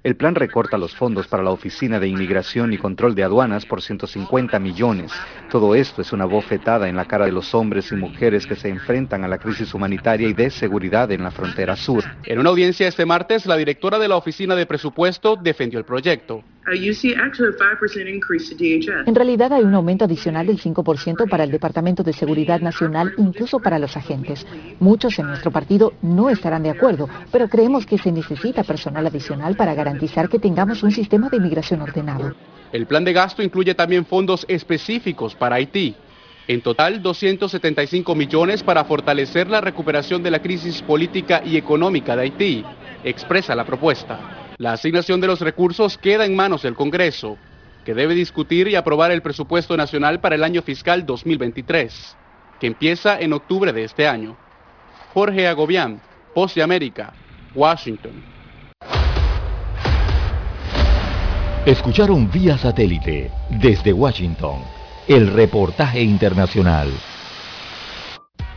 El plan recorta los fondos para la Oficina de Inmigración y Control de Aduanas por 150 millones. Todo esto es una bofetada en la cara de los hombres y mujeres que se enfrentan a la crisis humanitaria y de seguridad en la frontera sur. En una audiencia este martes, la directora de la Oficina de Presupuesto defendió el proyecto. En realidad hay un aumento adicional del 5% para el Departamento de Seguridad Nacional, incluso para los agentes. Muchos en nuestro partido no estarán de acuerdo, pero creemos que se necesita personal adicional para garantizar que tengamos un sistema de inmigración ordenado. El plan de gasto incluye también fondos específicos para Haití. En total, 275 millones para fortalecer la recuperación de la crisis política y económica de Haití, expresa la propuesta. La asignación de los recursos queda en manos del Congreso, que debe discutir y aprobar el presupuesto nacional para el año fiscal 2023, que empieza en octubre de este año. Jorge Agobián, Post de América, Washington. Escucharon vía satélite desde Washington el reportaje internacional.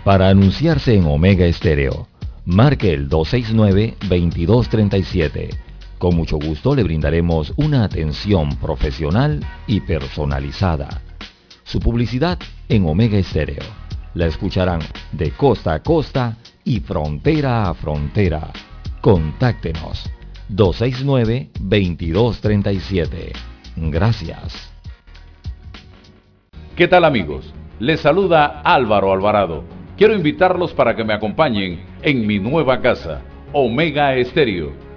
Para anunciarse en Omega Estéreo, marque el 269-2237 con mucho gusto le brindaremos una atención profesional y personalizada. Su publicidad en Omega Estéreo. La escucharán de costa a costa y frontera a frontera. Contáctenos 269-2237. Gracias. ¿Qué tal amigos? Les saluda Álvaro Alvarado. Quiero invitarlos para que me acompañen en mi nueva casa, Omega Estéreo,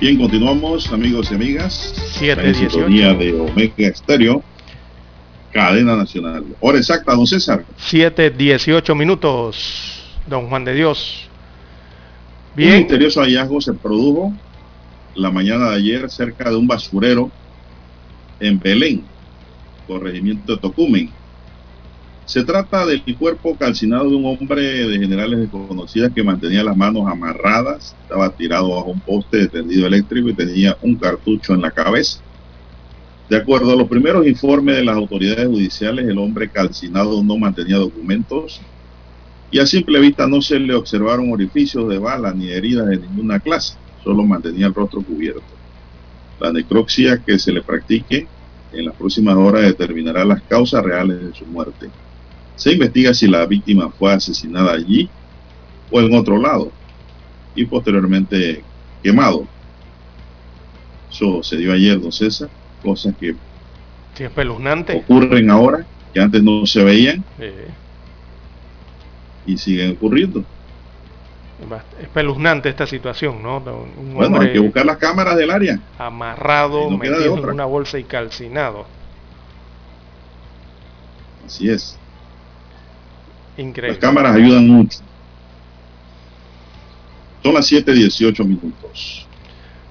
Bien, continuamos, amigos y amigas. 7, en sintonía de Omega Estéreo, cadena nacional. Hora exacta, don César. 7, 18 minutos, don Juan de Dios. Un misterioso hallazgo se produjo la mañana de ayer cerca de un basurero en Belén, corregimiento de Tocumen. Se trata del cuerpo calcinado de un hombre de generales desconocidas que mantenía las manos amarradas, estaba tirado bajo un poste de tendido eléctrico y tenía un cartucho en la cabeza. De acuerdo a los primeros informes de las autoridades judiciales, el hombre calcinado no mantenía documentos y a simple vista no se le observaron orificios de bala ni heridas de ninguna clase, solo mantenía el rostro cubierto. La necropsia que se le practique en las próximas horas determinará las causas reales de su muerte. Se investiga si la víctima fue asesinada allí o en otro lado y posteriormente quemado. Eso se dio ayer, don César, cosas que Sí, ocurren ahora, que antes no se veían Sí. y siguen ocurriendo. Bast- Espeluznante esta situación, ¿no? Un Bueno, hay que buscar las cámaras del área. amarrado, no metido en una bolsa y calcinado. Así es. Increíble. Las cámaras ayudan mucho. Son las 7:18 minutos.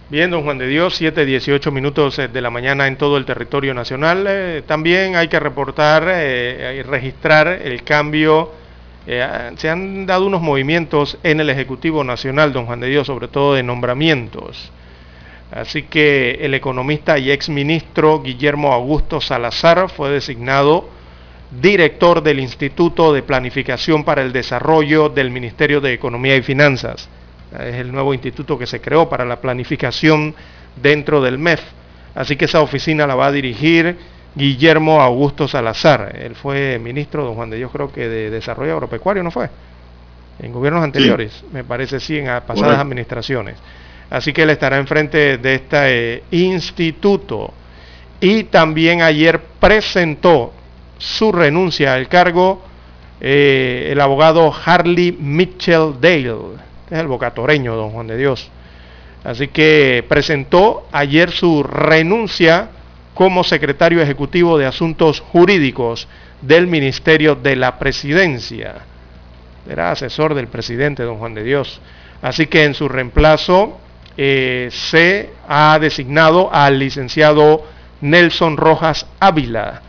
Bien, don Juan de Dios, 7, 18 minutos eh, de la mañana en todo el territorio nacional. Eh, también hay que reportar eh, y registrar el cambio. eh, se han dado unos movimientos en el Ejecutivo Nacional, don Juan de Dios, sobre todo de nombramientos. Así que el economista y exministro Guillermo Augusto Salazar fue designado director del Instituto de Planificación para el Desarrollo del Ministerio de Economía y Finanzas. Es el nuevo instituto que se creó para la planificación dentro del MEF. Así que esa oficina la va a dirigir Guillermo Augusto Salazar. Él fue ministro, don Juan de Dios, creo que de Desarrollo Agropecuario, ¿no fue? En gobiernos anteriores, me parece sí, en pasadas administraciones. Así que él estará enfrente de este eh, instituto. Y también ayer presentó su renuncia al cargo eh, el abogado Harley Mitchell Dale, es el bocatoreño, don Juan de Dios. Así que presentó ayer su renuncia como secretario ejecutivo de Asuntos Jurídicos del Ministerio de la Presidencia. Era asesor del presidente, don Juan de Dios. Así que en su reemplazo eh, se ha designado al licenciado Nelson Rojas Ávila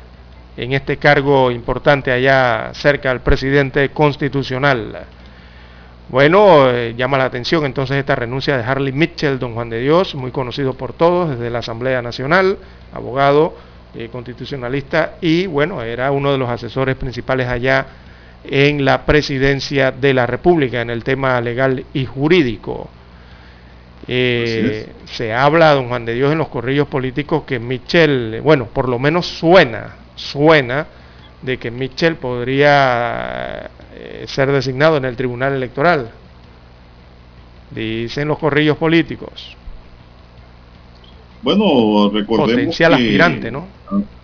en este cargo importante allá cerca del presidente constitucional. Bueno, eh, llama la atención entonces esta renuncia de Harley Mitchell, don Juan de Dios, muy conocido por todos desde la Asamblea Nacional, abogado eh, constitucionalista y bueno, era uno de los asesores principales allá en la presidencia de la República en el tema legal y jurídico. Eh, se habla, don Juan de Dios, en los corrillos políticos que Michel, bueno, por lo menos suena, suena de que Michel podría eh, ser designado en el Tribunal Electoral. Dicen los corrillos políticos. Bueno, recordemos Potencial que aspirante, ¿no?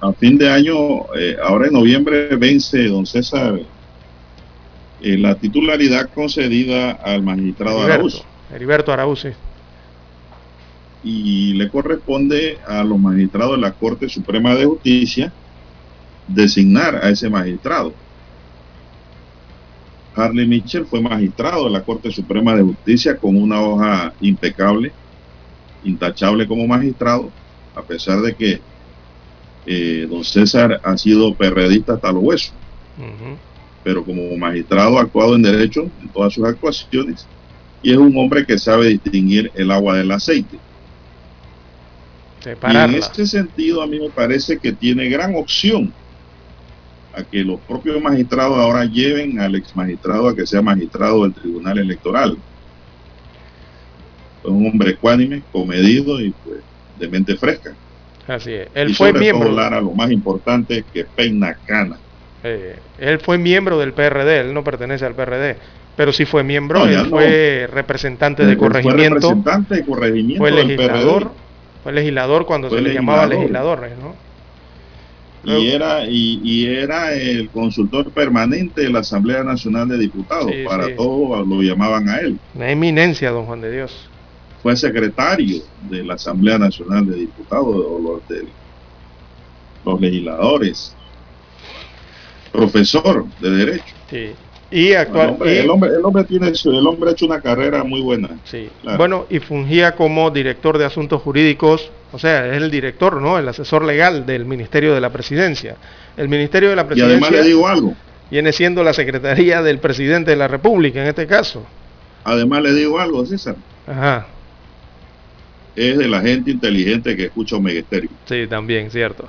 A, a fin de año, eh, ahora en noviembre vence, don César, eh, la titularidad concedida al magistrado Heriberto, Heriberto Araúz, sí. Y le corresponde a los magistrados de la Corte Suprema de Justicia designar a ese magistrado. Harley Mitchell fue magistrado de la Corte Suprema de Justicia con una hoja impecable, intachable como magistrado, a pesar de que eh, don César ha sido perredista hasta los huesos, pero como magistrado ha actuado en derecho en todas sus actuaciones y es un hombre que sabe distinguir el agua del aceite. Separarla. Y en este sentido a mí me parece que tiene gran opción a que los propios magistrados ahora lleven al ex magistrado a que sea magistrado del Tribunal Electoral. Es un hombre ecuánime, comedido y pues, de mente fresca. Así es. Él y fue sobre miembro. todo, Lara, lo más importante que peina cana. eh, él fue miembro del PRD, él no pertenece al PRD, pero sí fue miembro, No, él no. fue representante de Él Fue corregimiento, representante de corregimiento fue del legislador, PRD. Fue legislador cuando Fue se le llamaba legislador. legisladores, ¿no? y era y, y era el consultor permanente de la Asamblea Nacional de Diputados Sí, para sí. todo lo llamaban a él Una eminencia, don Juan de Dios. fue secretario de la Asamblea Nacional de Diputados o los, de- los legisladores profesor de derecho Sí. Y el actual, hombre, y- el hombre, el hombre tiene el hombre ha hecho una carrera muy buena Sí. Claro. Bueno, y fungía como director de asuntos jurídicos, o sea, es el director, ¿no? El asesor legal del Ministerio de la Presidencia. El Ministerio de la y Presidencia además le digo algo viene siendo la Secretaría del Presidente de la República en este caso. además le digo algo César Ajá, es de la gente inteligente que escucha Omega Estéreo. sí, también, cierto.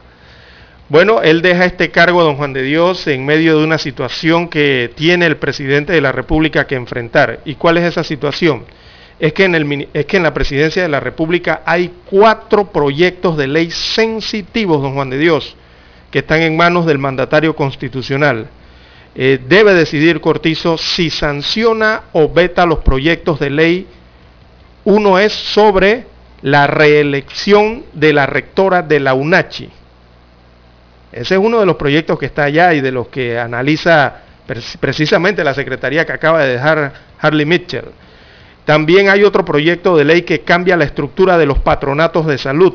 Bueno, él deja este cargo, don Juan de Dios, en medio de una situación que tiene el presidente de la República que enfrentar. ¿Y cuál es esa situación? Es que, en el, es que en la presidencia de la República hay cuatro proyectos de ley sensitivos, don Juan de Dios, que están en manos del mandatario constitucional. Eh, debe decidir Cortizo si sanciona o veta los proyectos de ley. Uno es sobre la reelección de la rectora de la UNACHI. Ese es uno de los proyectos que está allá y de los que analiza pre- precisamente la secretaría que acaba de dejar Harley Mitchell. También hay otro proyecto de ley que cambia la estructura de los patronatos de salud.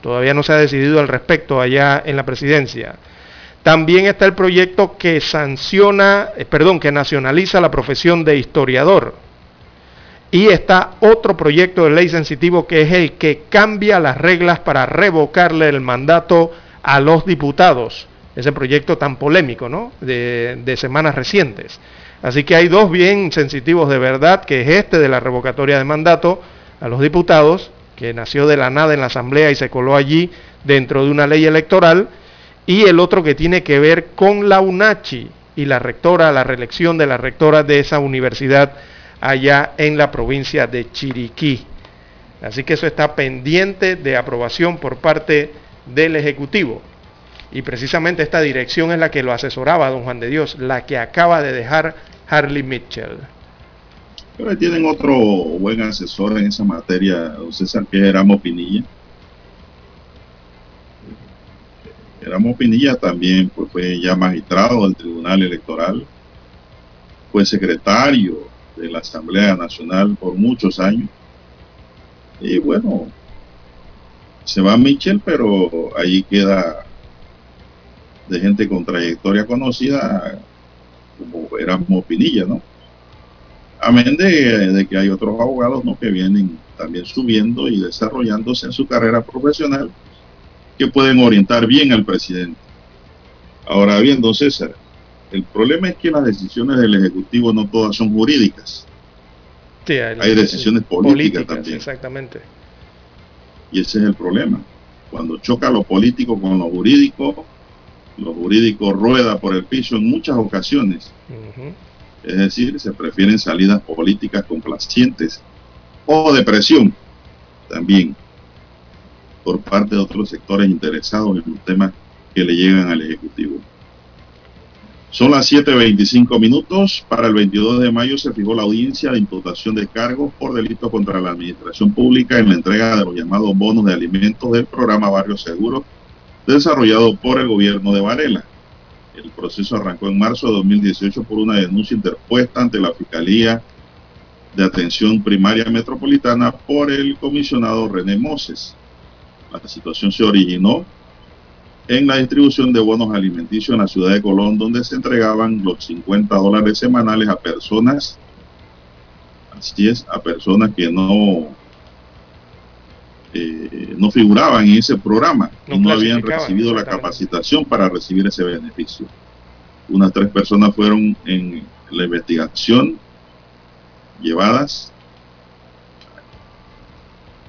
Todavía no se ha decidido al respecto allá en la presidencia. También está el proyecto que sanciona, eh, perdón, que nacionaliza la profesión de historiador. Y está otro proyecto de ley sensitivo que es el que cambia las reglas para revocarle el mandato a los diputados. Ese proyecto tan polémico, ¿no? De, de semanas recientes. Así que hay dos bien sensitivos de verdad, que es este de la revocatoria de mandato a los diputados, que nació de la nada en la Asamblea y se coló allí dentro de una ley electoral, y el otro que tiene que ver con la UNACHI y la rectora, la reelección de la rectora de esa universidad allá en la provincia de Chiriquí. Así que eso está pendiente de aprobación por parte del Ejecutivo. Y precisamente esta dirección es la que lo asesoraba don Juan de Dios, la que acaba de dejar Harley Mitchell. Pero ahí tienen otro buen asesor en esa materia, don César, que es Eramo Pinilla. Eramo Pinilla también pues, fue ya magistrado del Tribunal Electoral, fue secretario de la Asamblea Nacional por muchos años. Y bueno, se va Michel, pero ahí queda de gente con trayectoria conocida, como Erasmo Pinilla, ¿no? Amén de, de que hay otros abogados ¿no? que vienen también subiendo y desarrollándose en su carrera profesional que pueden orientar bien al presidente. Ahora bien, don César, el problema es que las decisiones del Ejecutivo no todas son jurídicas. Sí, Hay decisiones políticas también. Exactamente. Y ese es el problema. Cuando choca lo político con lo jurídico, lo jurídico rueda por el piso en muchas ocasiones. Es decir, se prefieren salidas políticas complacientes o de presión también por parte de otros sectores interesados en los temas que le llegan al Ejecutivo. Son las 7.25 minutos. Para el 22 de mayo se fijó la audiencia de imputación de cargos por delitos contra la administración pública en la entrega de los llamados bonos de alimentos del programa Barrio Seguro desarrollado por el gobierno de Varela. El proceso arrancó en marzo de 2018 por una denuncia interpuesta ante la Fiscalía de Atención Primaria Metropolitana por el comisionado René Moses. La situación se originó en la distribución de bonos alimenticios en la ciudad de Colón, donde se entregaban los 50 dólares semanales a personas, así es, a personas que no, eh, no figuraban en ese programa No y no habían recibido la capacitación para recibir ese beneficio. Unas tres personas fueron en la investigación llevadas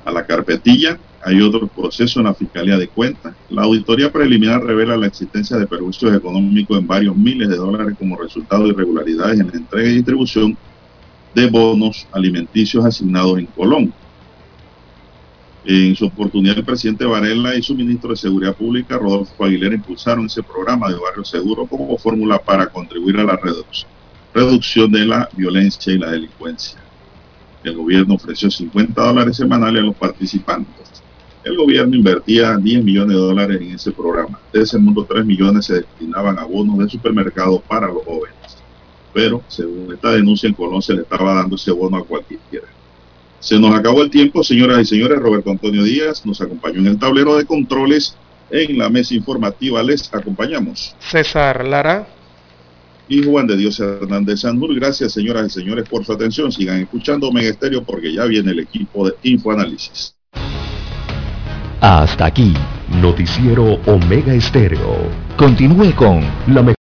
a la carpetilla hay otro proceso en la Fiscalía de Cuentas. La auditoría preliminar revela la existencia de perjuicios económicos en varios miles de dólares como resultado de irregularidades en la entrega y distribución de bonos alimenticios asignados en Colón. En su oportunidad, el presidente Varela y su ministro de Seguridad Pública, Rodolfo Aguilera, impulsaron ese programa de Barrio Seguro como fórmula para contribuir a la reducción de la violencia y la delincuencia. El gobierno ofreció 50 dólares semanales a los participantes. El gobierno invertía 10 millones de dólares en ese programa. De ese mundo, 3 millones se destinaban a bonos de supermercado para los jóvenes. Pero, según esta denuncia, en Colón se le estaba dando ese bono a cualquiera. Se nos acabó el tiempo, señoras y señores. Roberto Antonio Díaz nos acompañó en el tablero de controles. En la mesa informativa les acompañamos. César Lara. Y Juan de Dios Hernández Sandur. Gracias, señoras y señores, por su atención. Sigan escuchando Omega Estéreo porque ya viene el equipo de Infoanálisis. Hasta aquí, Noticiero Omega Estéreo. continúe con La